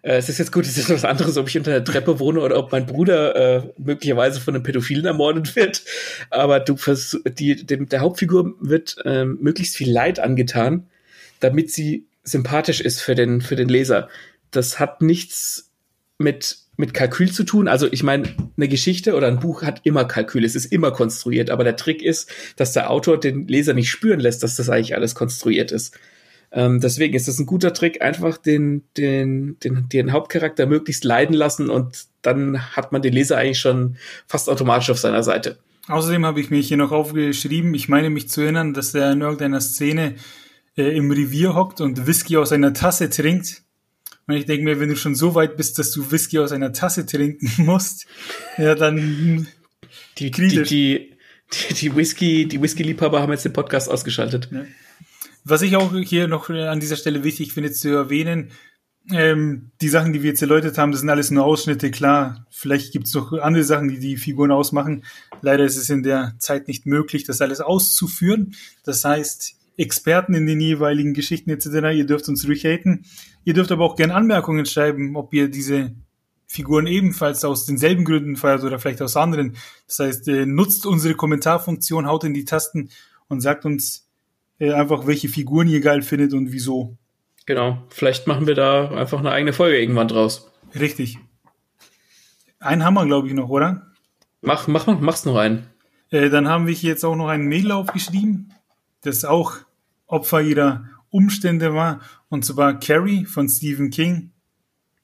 Äh, es ist jetzt gut, es ist was anderes, ob ich unter der Treppe wohne oder ob mein Bruder äh, möglicherweise von einem Pädophilen ermordet wird. Aber du versuch, die, dem, der Hauptfigur wird äh, möglichst viel Leid angetan, damit sie sympathisch ist für den, für den Leser. Das hat nichts mit mit Kalkül zu tun. Also ich meine, eine Geschichte oder ein Buch hat immer Kalkül, es ist immer konstruiert, aber der Trick ist, dass der Autor den Leser nicht spüren lässt, dass das eigentlich alles konstruiert ist. Ähm, deswegen ist es ein guter Trick, einfach den, den, den, den Hauptcharakter möglichst leiden lassen und dann hat man den Leser eigentlich schon fast automatisch auf seiner Seite. Außerdem habe ich mich hier noch aufgeschrieben, ich meine mich zu erinnern, dass er in irgendeiner Szene äh, im Revier hockt und Whisky aus einer Tasse trinkt und ich denke mir, wenn du schon so weit bist, dass du Whisky aus einer Tasse trinken musst, ja, dann die, die, die, die, die Whisky, die Whisky-Liebhaber haben jetzt den Podcast ausgeschaltet. Ja. Was ich auch hier noch an dieser Stelle wichtig finde zu erwähnen, ähm, die Sachen, die wir jetzt erläutert haben, das sind alles nur Ausschnitte. Klar, vielleicht gibt es noch andere Sachen, die die Figuren ausmachen. Leider ist es in der Zeit nicht möglich, das alles auszuführen. Das heißt, Experten in den jeweiligen Geschichten etc., ihr dürft uns ruhig. Ihr dürft aber auch gerne Anmerkungen schreiben, ob ihr diese Figuren ebenfalls aus denselben Gründen feiert oder vielleicht aus anderen. Das heißt, äh, nutzt unsere Kommentarfunktion, haut in die Tasten und sagt uns äh, einfach, welche Figuren ihr geil findet und wieso. Genau, vielleicht machen wir da einfach eine eigene Folge irgendwann draus. Richtig. Einen haben wir, glaube ich, noch, oder? Mach, mach, mach's noch einen. Äh, dann haben wir hier jetzt auch noch einen Mail aufgeschrieben, das auch Opfer ihrer Umstände war, und zwar Carrie von Stephen King,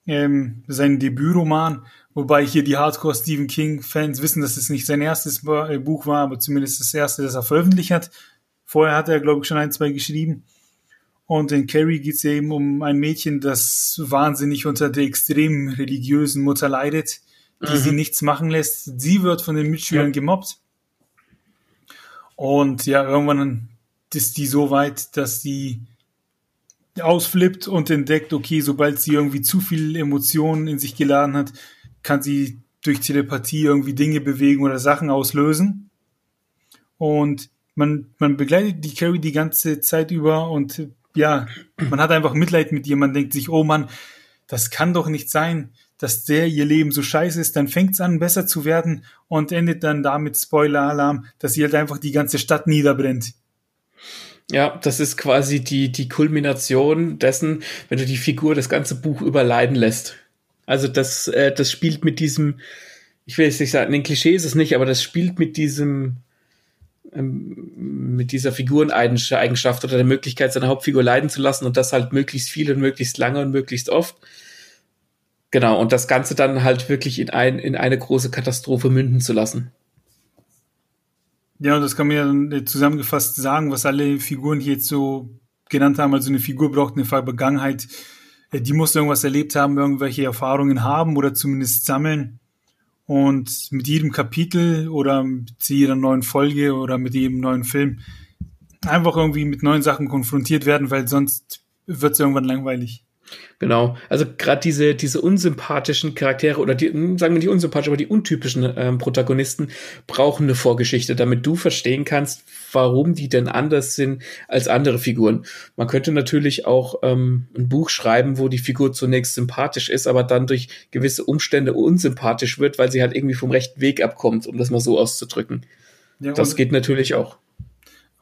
ähm, sein Debütroman, wobei hier die Hardcore Stephen King-Fans wissen, dass es nicht sein erstes äh, Buch war, aber zumindest das erste, das er veröffentlicht hat. Vorher hat er, glaube ich, schon ein, zwei geschrieben. Und in Carrie geht es eben um ein Mädchen, das wahnsinnig unter der extrem religiösen Mutter leidet, die mhm. sie nichts machen lässt. Sie wird von den Mitschülern ja. gemobbt. Und ja, irgendwann ist die so weit, dass sie ausflippt und entdeckt, okay, sobald sie irgendwie zu viel Emotionen in sich geladen hat, kann sie durch Telepathie irgendwie Dinge bewegen oder Sachen auslösen. Und man, man begleitet die Carrie die ganze Zeit über und ja, man hat einfach Mitleid mit ihr. Man denkt sich, oh Mann, das kann doch nicht sein, dass der ihr Leben so scheiße ist. Dann fängt es an, besser zu werden und endet dann damit, Spoiler-Alarm, dass sie halt einfach die ganze Stadt niederbrennt. Ja, das ist quasi die, die Kulmination dessen, wenn du die Figur das ganze Buch überleiden lässt. Also das, äh, das spielt mit diesem, ich will jetzt nicht sagen, ein Klischee ist es nicht, aber das spielt mit diesem, mit dieser Figureneigenschaft oder der Möglichkeit, seine Hauptfigur leiden zu lassen und das halt möglichst viel und möglichst lange und möglichst oft. Genau, und das Ganze dann halt wirklich in, ein, in eine große Katastrophe münden zu lassen. Ja, das kann man ja zusammengefasst sagen, was alle Figuren hier jetzt so genannt haben. Also eine Figur braucht eine Vergangenheit. Äh, die muss irgendwas erlebt haben, irgendwelche Erfahrungen haben oder zumindest sammeln. Und mit jedem Kapitel oder mit jeder neuen Folge oder mit jedem neuen Film einfach irgendwie mit neuen Sachen konfrontiert werden, weil sonst wird es irgendwann langweilig. Genau. Also gerade diese, diese unsympathischen Charaktere oder die, hm, sagen wir nicht unsympathisch, aber die untypischen ähm, Protagonisten brauchen eine Vorgeschichte, damit du verstehen kannst, warum die denn anders sind als andere Figuren. Man könnte natürlich auch ähm, ein Buch schreiben, wo die Figur zunächst sympathisch ist, aber dann durch gewisse Umstände unsympathisch wird, weil sie halt irgendwie vom rechten Weg abkommt, um das mal so auszudrücken. Ja, das geht natürlich auch.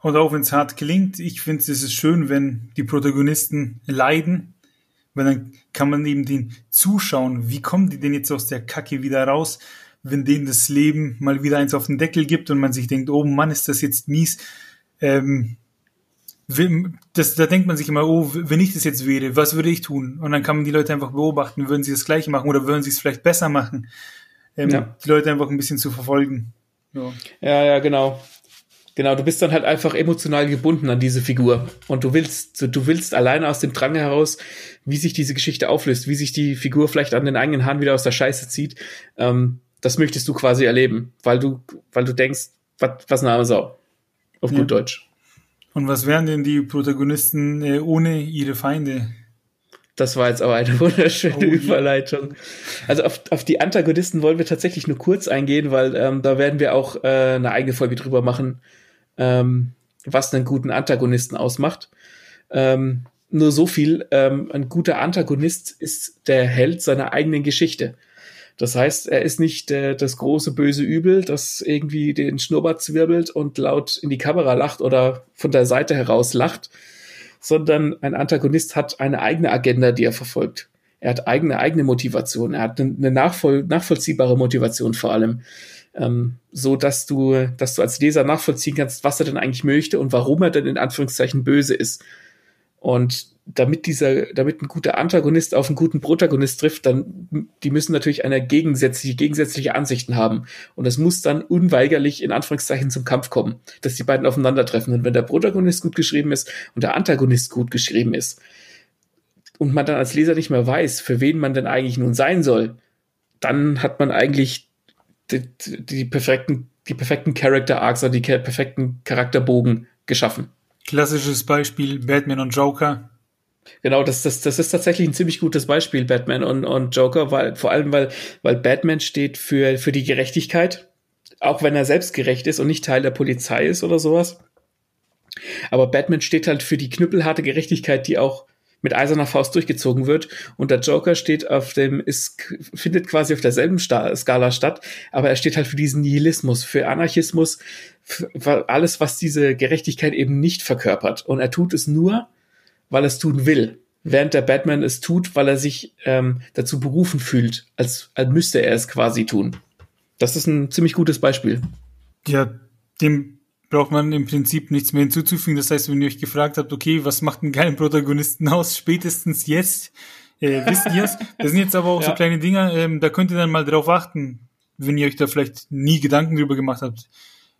Und auch wenn es hart klingt, ich finde es ist schön, wenn die Protagonisten leiden weil dann kann man eben den zuschauen, wie kommen die denn jetzt aus der Kacke wieder raus, wenn denen das Leben mal wieder eins auf den Deckel gibt und man sich denkt, oh Mann, ist das jetzt mies. Ähm, das, da denkt man sich immer, oh, wenn ich das jetzt wäre, was würde ich tun? Und dann kann man die Leute einfach beobachten, würden sie das gleiche machen oder würden sie es vielleicht besser machen? Ähm, ja. Die Leute einfach ein bisschen zu verfolgen. Ja. ja, ja, genau. Genau, du bist dann halt einfach emotional gebunden an diese Figur. Und du willst, du willst alleine aus dem Drang heraus, wie sich diese Geschichte auflöst, wie sich die Figur vielleicht an den eigenen Haaren wieder aus der Scheiße zieht. Ähm, das möchtest du quasi erleben, weil du, weil du denkst, was, was eine arme Sau. Auf ja. gut Deutsch. Und was wären denn die Protagonisten äh, ohne ihre Feinde? Das war jetzt aber eine wunderschöne oh, Überleitung. Also auf, auf die Antagonisten wollen wir tatsächlich nur kurz eingehen, weil ähm, da werden wir auch äh, eine eigene Folge drüber machen, ähm, was einen guten Antagonisten ausmacht. Ähm, nur so viel, ähm, ein guter Antagonist ist der Held seiner eigenen Geschichte. Das heißt, er ist nicht äh, das große böse Übel, das irgendwie den Schnurrbart zwirbelt und laut in die Kamera lacht oder von der Seite heraus lacht, sondern ein Antagonist hat eine eigene Agenda, die er verfolgt. Er hat eigene eigene Motivation. Er hat eine nachvoll nachvollziehbare Motivation vor allem ähm, so dass du, dass du als Leser nachvollziehen kannst, was er denn eigentlich möchte und warum er denn in Anführungszeichen böse ist. Und damit dieser, damit ein guter Antagonist auf einen guten Protagonist trifft, dann, die müssen natürlich eine gegensätzliche, gegensätzliche Ansichten haben. Und es muss dann unweigerlich in Anführungszeichen zum Kampf kommen, dass die beiden aufeinandertreffen. Und wenn der Protagonist gut geschrieben ist und der Antagonist gut geschrieben ist, und man dann als Leser nicht mehr weiß, für wen man denn eigentlich nun sein soll, dann hat man eigentlich die, die perfekten, die perfekten Character Arcs oder die perfekten Charakterbogen geschaffen. Klassisches Beispiel Batman und Joker. Genau, das, das, das ist tatsächlich ein ziemlich gutes Beispiel, Batman und, und Joker, weil, vor allem, weil, weil Batman steht für, für die Gerechtigkeit, auch wenn er selbst gerecht ist und nicht Teil der Polizei ist oder sowas. Aber Batman steht halt für die knüppelharte Gerechtigkeit, die auch mit eiserner Faust durchgezogen wird. Und der Joker steht auf dem, ist, findet quasi auf derselben Skala statt, aber er steht halt für diesen Nihilismus, für Anarchismus, für alles, was diese Gerechtigkeit eben nicht verkörpert. Und er tut es nur, weil er es tun will. Während der Batman es tut, weil er sich ähm, dazu berufen fühlt, als, als müsste er es quasi tun. Das ist ein ziemlich gutes Beispiel. Ja, dem braucht man im Prinzip nichts mehr hinzuzufügen. Das heißt, wenn ihr euch gefragt habt, okay, was macht einen geilen Protagonisten aus, spätestens jetzt, äh, wisst ihr es. Das sind jetzt aber auch ja. so kleine Dinger, ähm, da könnt ihr dann mal drauf achten, wenn ihr euch da vielleicht nie Gedanken drüber gemacht habt.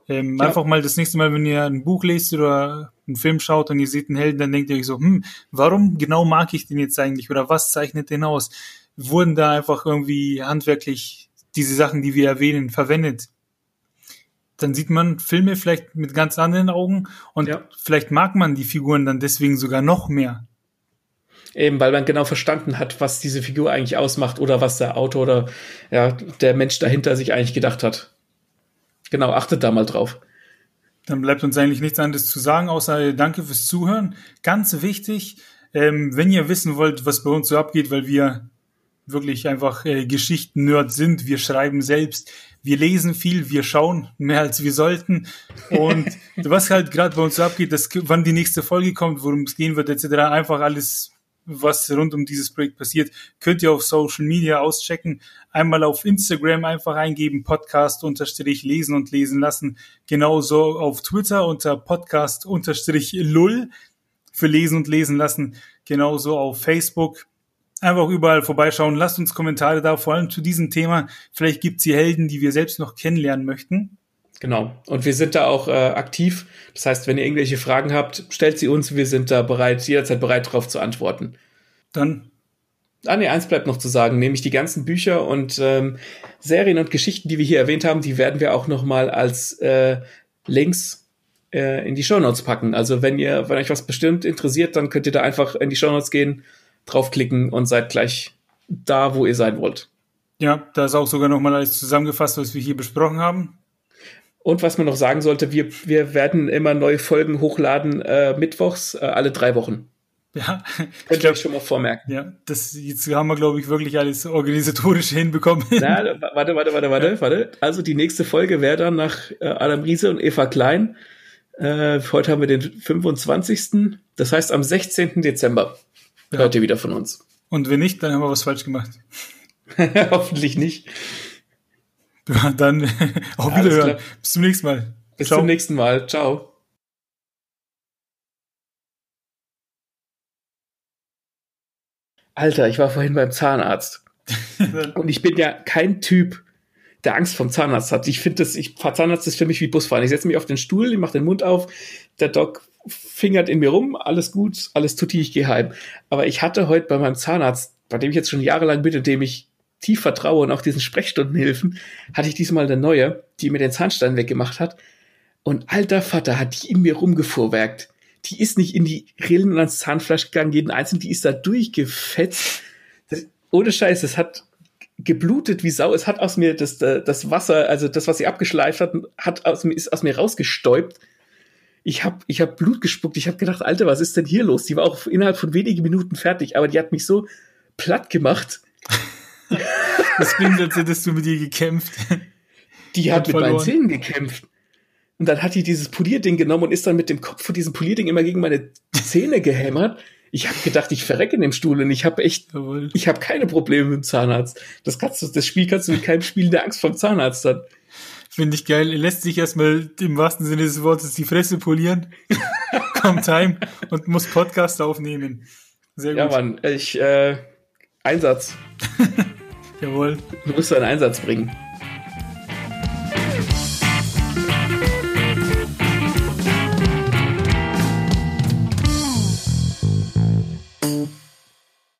Ähm, ja. Einfach mal das nächste Mal, wenn ihr ein Buch lest oder einen Film schaut und ihr seht einen Helden, dann denkt ihr euch so, hm, warum genau mag ich den jetzt eigentlich oder was zeichnet den aus? Wurden da einfach irgendwie handwerklich diese Sachen, die wir erwähnen, verwendet? Dann sieht man Filme vielleicht mit ganz anderen Augen und ja. vielleicht mag man die Figuren dann deswegen sogar noch mehr. Eben, weil man genau verstanden hat, was diese Figur eigentlich ausmacht oder was der Autor oder ja, der Mensch dahinter sich eigentlich gedacht hat. Genau, achtet da mal drauf. Dann bleibt uns eigentlich nichts anderes zu sagen, außer Danke fürs Zuhören. Ganz wichtig, ähm, wenn ihr wissen wollt, was bei uns so abgeht, weil wir wirklich einfach äh, Geschichten-Nerd sind, wir schreiben selbst, wir lesen viel, wir schauen mehr als wir sollten. Und was halt gerade bei uns so abgeht, dass wann die nächste Folge kommt, worum es gehen wird, etc., einfach alles, was rund um dieses Projekt passiert, könnt ihr auf Social Media auschecken. Einmal auf Instagram einfach eingeben, Podcast unterstrich lesen und lesen lassen. Genauso auf Twitter unter Podcast unterstrich lull für lesen und lesen lassen. Genauso auf Facebook einfach überall vorbeischauen. Lasst uns Kommentare da, vor allem zu diesem Thema. Vielleicht gibt's hier Helden, die wir selbst noch kennenlernen möchten. Genau. Und wir sind da auch äh, aktiv. Das heißt, wenn ihr irgendwelche Fragen habt, stellt sie uns. Wir sind da bereit, jederzeit bereit, darauf zu antworten. Dann. Ah, nee, eins bleibt noch zu sagen, nämlich die ganzen Bücher und ähm, Serien und Geschichten, die wir hier erwähnt haben, die werden wir auch nochmal als äh, Links äh, in die Shownotes packen. Also wenn ihr, wenn euch was bestimmt interessiert, dann könnt ihr da einfach in die Shownotes gehen draufklicken und seid gleich da, wo ihr sein wollt. Ja, da ist auch sogar nochmal alles zusammengefasst, was wir hier besprochen haben. Und was man noch sagen sollte, wir, wir werden immer neue Folgen hochladen, äh, mittwochs, äh, alle drei Wochen. Ja, ich glaube schon mal vormerken. Ja, das jetzt haben wir, glaube ich, wirklich alles organisatorisch hinbekommen. Na, warte, warte, warte, warte, ja. warte. Also die nächste Folge wäre dann nach äh, Adam Riese und Eva Klein. Äh, heute haben wir den 25. Das heißt am 16. Dezember ja. Hört ihr wieder von uns. Und wenn nicht, dann haben wir was falsch gemacht. Hoffentlich nicht. Dann auch ja, Wiederhören. Bis zum nächsten Mal. Bis Ciao. zum nächsten Mal. Ciao. Alter, ich war vorhin beim Zahnarzt. Und ich bin ja kein Typ, der Angst vom Zahnarzt hat. Ich finde das, ich, Zahnarzt ist für mich wie Busfahren. Ich setze mich auf den Stuhl, ich mache den Mund auf, der Doc fingert in mir rum, alles gut, alles tutti, ich gehe heim. Aber ich hatte heute bei meinem Zahnarzt, bei dem ich jetzt schon jahrelang bin und dem ich tief vertraue und auch diesen Sprechstundenhilfen, hatte ich diesmal eine neue, die mir den Zahnstein weggemacht hat. Und alter Vater hat die in mir rumgefuhrwerkt. Die ist nicht in die Rillen und ans Zahnfleisch gegangen, jeden einzelnen, die ist da durchgefetzt. Das, ohne Scheiß, es hat geblutet wie Sau. Es hat aus mir das, das Wasser, also das, was sie abgeschleift hat, hat aus ist aus mir rausgestäubt. Ich habe ich hab Blut gespuckt. Ich habe gedacht, Alter, was ist denn hier los? Die war auch innerhalb von wenigen Minuten fertig, aber die hat mich so platt gemacht. Das klingt, als hättest du mit ihr gekämpft. Die hat, hat mit verloren. meinen Zähnen gekämpft. Und dann hat die dieses Polierding genommen und ist dann mit dem Kopf von diesem Polierding immer gegen meine Zähne gehämmert. Ich habe gedacht, ich verrecke in dem Stuhl und ich habe echt, Jawohl. ich habe keine Probleme mit dem Zahnarzt. Das kannst du, das Spiel kannst du mit keinem Spiel der Angst vom Zahnarzt dann. Finde ich geil. Er lässt sich erstmal im wahrsten Sinne des Wortes die Fresse polieren, kommt heim und muss Podcast aufnehmen. Sehr gut. Ja, Mann, ich, äh, Einsatz. Jawohl. Du musst einen Einsatz bringen.